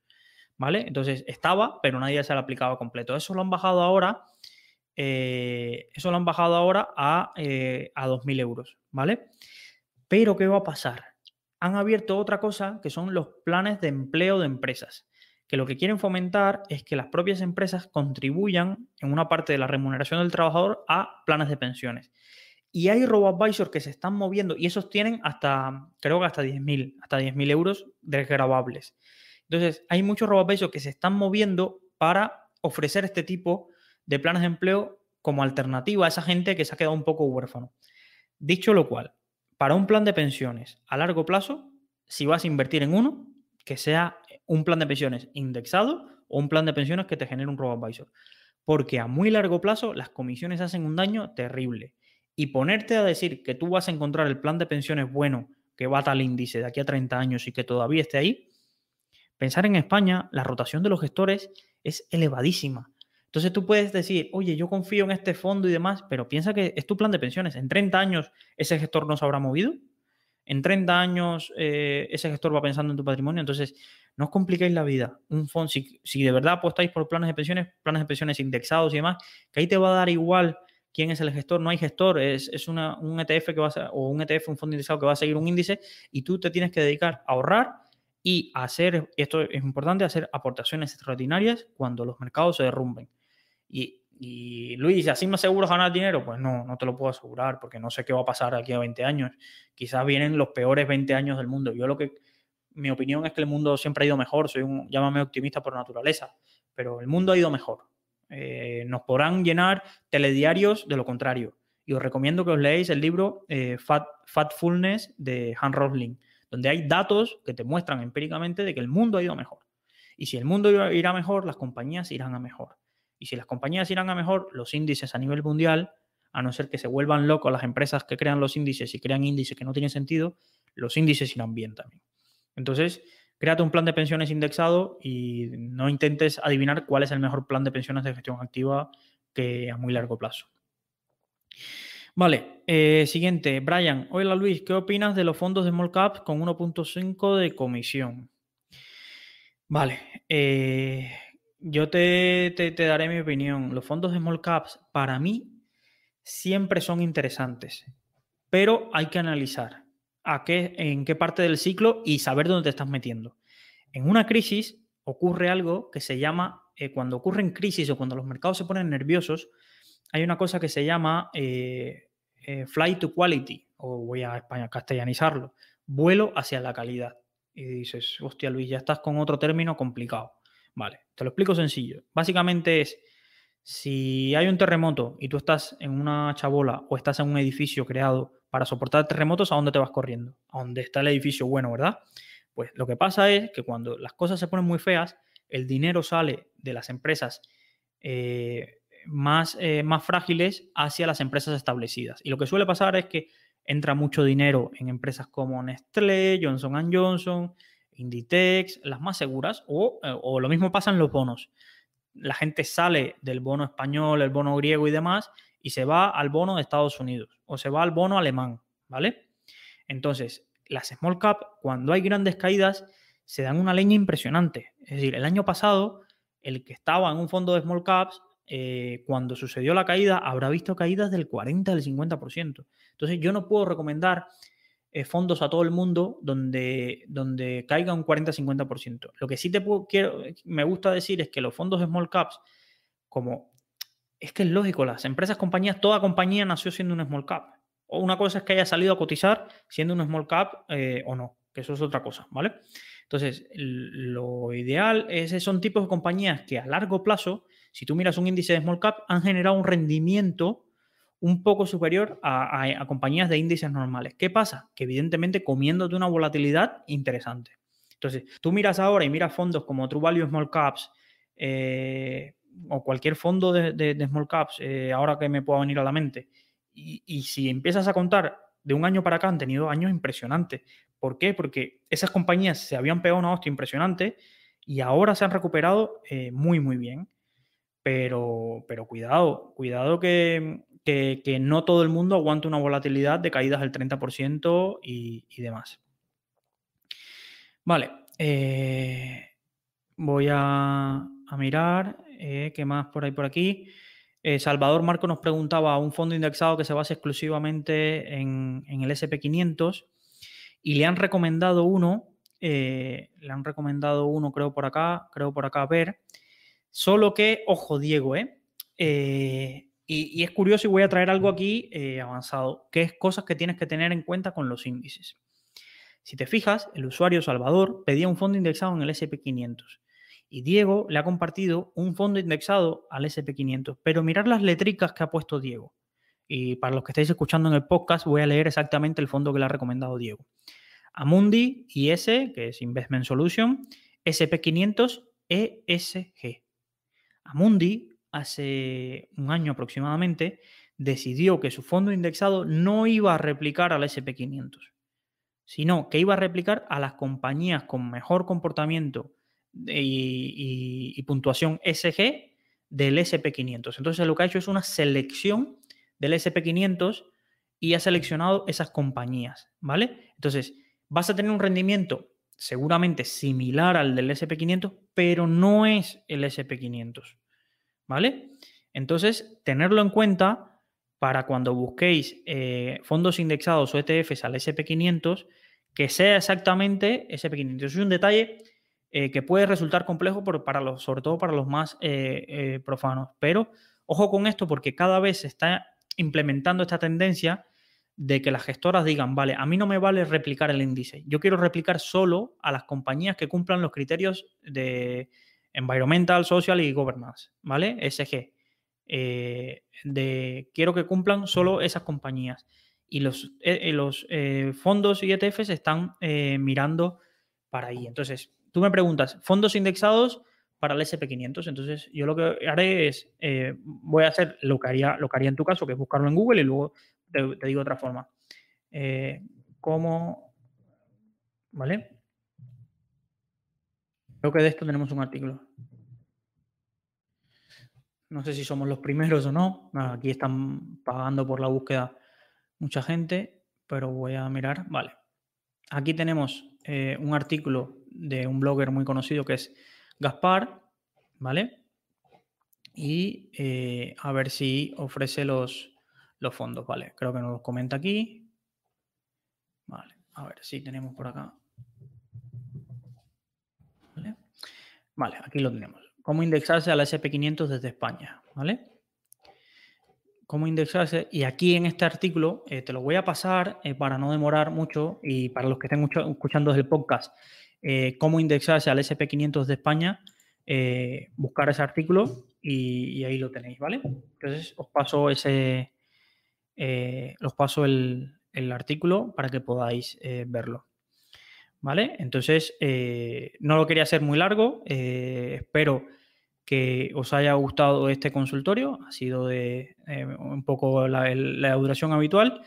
Speaker 2: ¿Vale? Entonces estaba, pero nadie se la aplicaba completo. Eso lo han bajado ahora. Eh, eso lo han bajado ahora a, eh, a 2.000 euros. ¿Vale? Pero ¿qué va a pasar? Han abierto otra cosa que son los planes de empleo de empresas que lo que quieren fomentar es que las propias empresas contribuyan en una parte de la remuneración del trabajador a planes de pensiones. Y hay robo-advisors que se están moviendo y esos tienen hasta, creo que hasta 10.000, hasta 10.000 euros desgravables. Entonces, hay muchos robo-advisors que se están moviendo para ofrecer este tipo de planes de empleo como alternativa a esa gente que se ha quedado un poco huérfano. Dicho lo cual, para un plan de pensiones a largo plazo, si vas a invertir en uno, que sea un plan de pensiones indexado o un plan de pensiones que te genere un robo-advisor. Porque a muy largo plazo las comisiones hacen un daño terrible. Y ponerte a decir que tú vas a encontrar el plan de pensiones bueno que va a tal índice de aquí a 30 años y que todavía esté ahí, pensar en España, la rotación de los gestores es elevadísima. Entonces tú puedes decir, oye, yo confío en este fondo y demás, pero piensa que es tu plan de pensiones. En 30 años ese gestor no se habrá movido. En 30 años eh, ese gestor va pensando en tu patrimonio. Entonces, no os compliquéis la vida. Un fondo, si, de verdad apostáis por planes de pensiones, planes de pensiones indexados y demás, que ahí te va a dar igual quién es el gestor. No hay gestor, es, es una, un ETF que va a o un ETF, un fondo indexado que va a seguir un índice y tú te tienes que dedicar a ahorrar y hacer, esto es importante, hacer aportaciones extraordinarias cuando los mercados se derrumben. Y, y Luis, ¿así me aseguro ganar dinero? Pues no, no te lo puedo asegurar porque no sé qué va a pasar aquí a 20 años. Quizás vienen los peores 20 años del mundo. Yo lo que mi opinión es que el mundo siempre ha ido mejor, soy un, llámame optimista por naturaleza, pero el mundo ha ido mejor. Eh, nos podrán llenar telediarios de lo contrario. Y os recomiendo que os leáis el libro eh, Fat, Fatfulness de Han Rosling, donde hay datos que te muestran empíricamente de que el mundo ha ido mejor. Y si el mundo irá mejor, las compañías irán a mejor. Y si las compañías irán a mejor, los índices a nivel mundial, a no ser que se vuelvan locos las empresas que crean los índices y crean índices que no tienen sentido, los índices irán bien también. Entonces, créate un plan de pensiones indexado y no intentes adivinar cuál es el mejor plan de pensiones de gestión activa que a muy largo plazo. Vale, eh, siguiente. Brian, hola Luis, ¿qué opinas de los fondos de small caps con 1.5 de comisión? Vale, eh, yo te, daré mi opinión. Los fondos de small caps para mí siempre son interesantes, pero hay que analizar a qué, en qué parte del ciclo y saber dónde te estás metiendo. En una crisis ocurre algo que se llama, eh, cuando ocurren crisis o cuando los mercados se ponen nerviosos, hay una cosa que se llama eh, eh, flight to quality, o voy a España, castellanizarlo, vuelo hacia la calidad. Y dices, hostia Luis, ya estás con otro término complicado. Vale, te lo explico sencillo. Básicamente es, si hay un terremoto y tú estás en una chabola o estás en un edificio creado para soportar terremotos, ¿a dónde te vas corriendo? A donde está el edificio bueno, ¿verdad? Pues lo que pasa es que cuando las cosas se ponen muy feas, el dinero sale de las empresas eh, más, eh, más frágiles hacia las empresas establecidas. Y lo que suele pasar es que entra mucho dinero en empresas como Nestlé, Johnson Johnson, Inditex, las más seguras, o, eh, o, lo mismo pasa en los bonos. La gente sale del bono español, el bono griego y demás, y se va al bono de Estados Unidos, o se va al bono alemán, ¿vale? Entonces, las small cap, cuando hay grandes caídas, se dan una leña impresionante. Es decir, el año pasado, el que estaba en un fondo de small caps eh, cuando sucedió la caída, habrá visto caídas del 40, del 50%. Entonces, yo no puedo recomendar eh, fondos a todo el mundo donde, donde caiga un 40-50%. Lo que sí te quiero, me gusta decir es que los fondos small caps, como es que es lógico, las empresas, compañías, toda compañía nació siendo un small cap. O una cosa es que haya salido a cotizar siendo un small cap eh, o no, que eso es otra cosa, ¿vale? Entonces, lo ideal es, son tipos de compañías que a largo plazo si tú miras un índice de small cap, han generado un rendimiento un poco superior a, compañías de índices normales. ¿Qué pasa? Que evidentemente comiéndote una volatilidad interesante. Entonces, tú miras ahora y miras fondos como True Value Small Caps eh, o cualquier fondo de, Small Caps, eh, ahora que me pueda venir a la mente, y, si empiezas a contar de un año para acá, han tenido años impresionantes. ¿Por qué? Porque esas compañías se habían pegado una hostia impresionante y ahora se han recuperado eh, muy, muy bien. Pero, pero cuidado, cuidado que, no todo el mundo aguanta una volatilidad de caídas del 30% y, y, demás. Vale, eh, voy a, mirar eh, qué más por ahí por aquí. Eh, Salvador Marco nos preguntaba a un fondo indexado que se basa exclusivamente en, en el SP500 y le han recomendado uno, le han recomendado uno creo por acá, creo por acá ver, Solo que, ojo, Diego, ¿eh? Y, es curioso y voy a traer algo aquí eh, avanzado, que es cosas que tienes que tener en cuenta con los índices. Si te fijas, el usuario Salvador pedía un fondo indexado en el SP500 y Diego le ha compartido un fondo indexado al SP500, pero mirar las letricas que ha puesto Diego. Y para los que estáis escuchando en el podcast, voy a leer exactamente el fondo que le ha recomendado Diego. Amundi IS, que es Investment Solution, SP500 ESG. Amundi, hace un año aproximadamente, decidió que su fondo indexado no iba a replicar al SP500, sino que iba a replicar a las compañías con mejor comportamiento y, puntuación SG del SP500. Entonces lo que ha hecho es una selección del SP500 y ha seleccionado esas compañías, ¿vale? Entonces vas a tener un rendimiento seguramente similar al del SP500, pero no es el SP500. ¿Vale? Entonces, tenerlo en cuenta para cuando busquéis eh, fondos indexados o ETFs al SP500, que sea exactamente SP500. Es un detalle eh, que puede resultar complejo para los, sobre todo para los más eh, profanos. Pero ojo con esto porque cada vez se está implementando esta tendencia de que las gestoras digan, vale, a mí no me vale replicar el índice, yo quiero replicar solo a las compañías que cumplan los criterios de Environmental, Social y Governance, ¿vale? SG. Eh, de, quiero que cumplan solo esas compañías. Y los, eh, eh, los fondos y ETFs están mirando para ahí. Entonces, tú me preguntas, fondos indexados para el SP500. Entonces, yo lo que haré es, voy a hacer lo que, haría, lo que haría en tu caso, que es buscarlo en Google y luego te, digo otra forma. ¿Cómo? ¿Vale? Creo que de esto tenemos un artículo. No sé si somos los primeros o no. Aquí están pagando por la búsqueda mucha gente, pero voy a mirar. Vale. Aquí tenemos eh, un artículo de un blogger muy conocido que es Gaspar, ¿vale? Y eh, a ver si ofrece los, los fondos, ¿vale? Creo que nos los comenta aquí. Vale, a ver si tenemos por acá. ¿Vale? Vale, aquí lo tenemos. ¿Cómo indexarse a la SP500 desde España? Cómo indexarse. Y aquí en este artículo eh, te lo voy a pasar eh, para no demorar mucho y para los que estén escuchando desde el podcast, eh, cómo indexarse al SP500 de España, buscar ese artículo y, ahí lo tenéis, ¿vale? Entonces os paso ese, os paso el, artículo para que podáis verlo. ¿Vale? Entonces, no lo quería hacer muy largo, espero que os haya gustado este consultorio. Ha sido de eh, un poco la, duración habitual.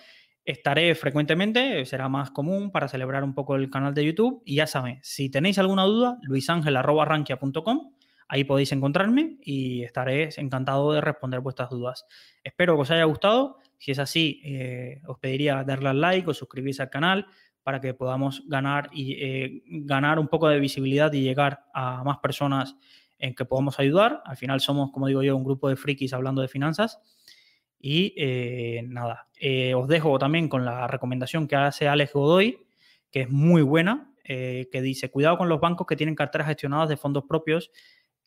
Speaker 2: Estaré frecuentemente, será más común para celebrar un poco el canal de YouTube. Y ya saben, si tenéis alguna duda, luisangel.rankia.com. Ahí podéis encontrarme y estaré encantado de responder vuestras dudas. Espero que os haya gustado. Si es así, eh, os pediría darle al like o suscribirse al canal para que podamos ganar y eh, ganar un poco de visibilidad y llegar a más personas en que podamos ayudar. Al final somos, como digo yo, un grupo de frikis hablando de finanzas. Y eh, nada, eh, os dejo también con la recomendación que hace Alex Godoy, que es muy buena, que dice, cuidado con los bancos que tienen carteras gestionadas de fondos propios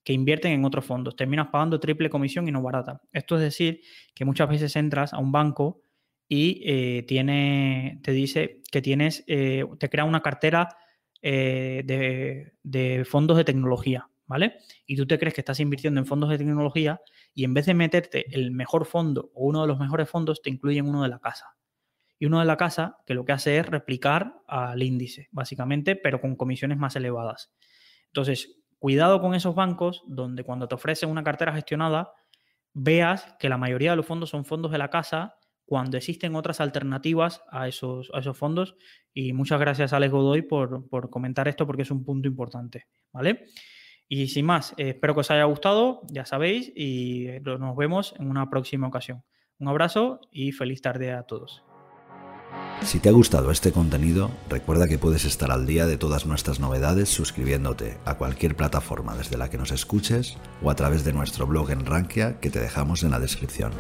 Speaker 2: que invierten en otros fondos. Terminas pagando triple comisión y no barata. Esto es decir, que muchas veces entras a un banco y tiene, te dice que tienes, te crea una cartera de, de fondos de tecnología. ¿vale? Y tú te crees que estás invirtiendo en fondos de tecnología y en vez de meterte el mejor fondo o uno de los mejores fondos, te incluyen uno de la casa. Y uno de la casa que lo que hace es replicar al índice, básicamente, pero con comisiones más elevadas. Entonces, cuidado con esos bancos donde cuando te ofrecen una cartera gestionada, veas que la mayoría de los fondos son fondos de la casa cuando existen otras alternativas a esos, a esos fondos. Y muchas gracias, Alex Godoy, por, por comentar esto porque es un punto importante, ¿vale? Y sin más, eh, espero que os haya gustado, ya sabéis, y eh, nos vemos en una próxima ocasión. Un abrazo y feliz tarde a todos.
Speaker 1: Si te ha gustado este contenido, recuerda que puedes estar al día de todas nuestras novedades suscribiéndote a cualquier plataforma desde la que nos escuches o a través de nuestro blog en Rankia que te dejamos en la descripción.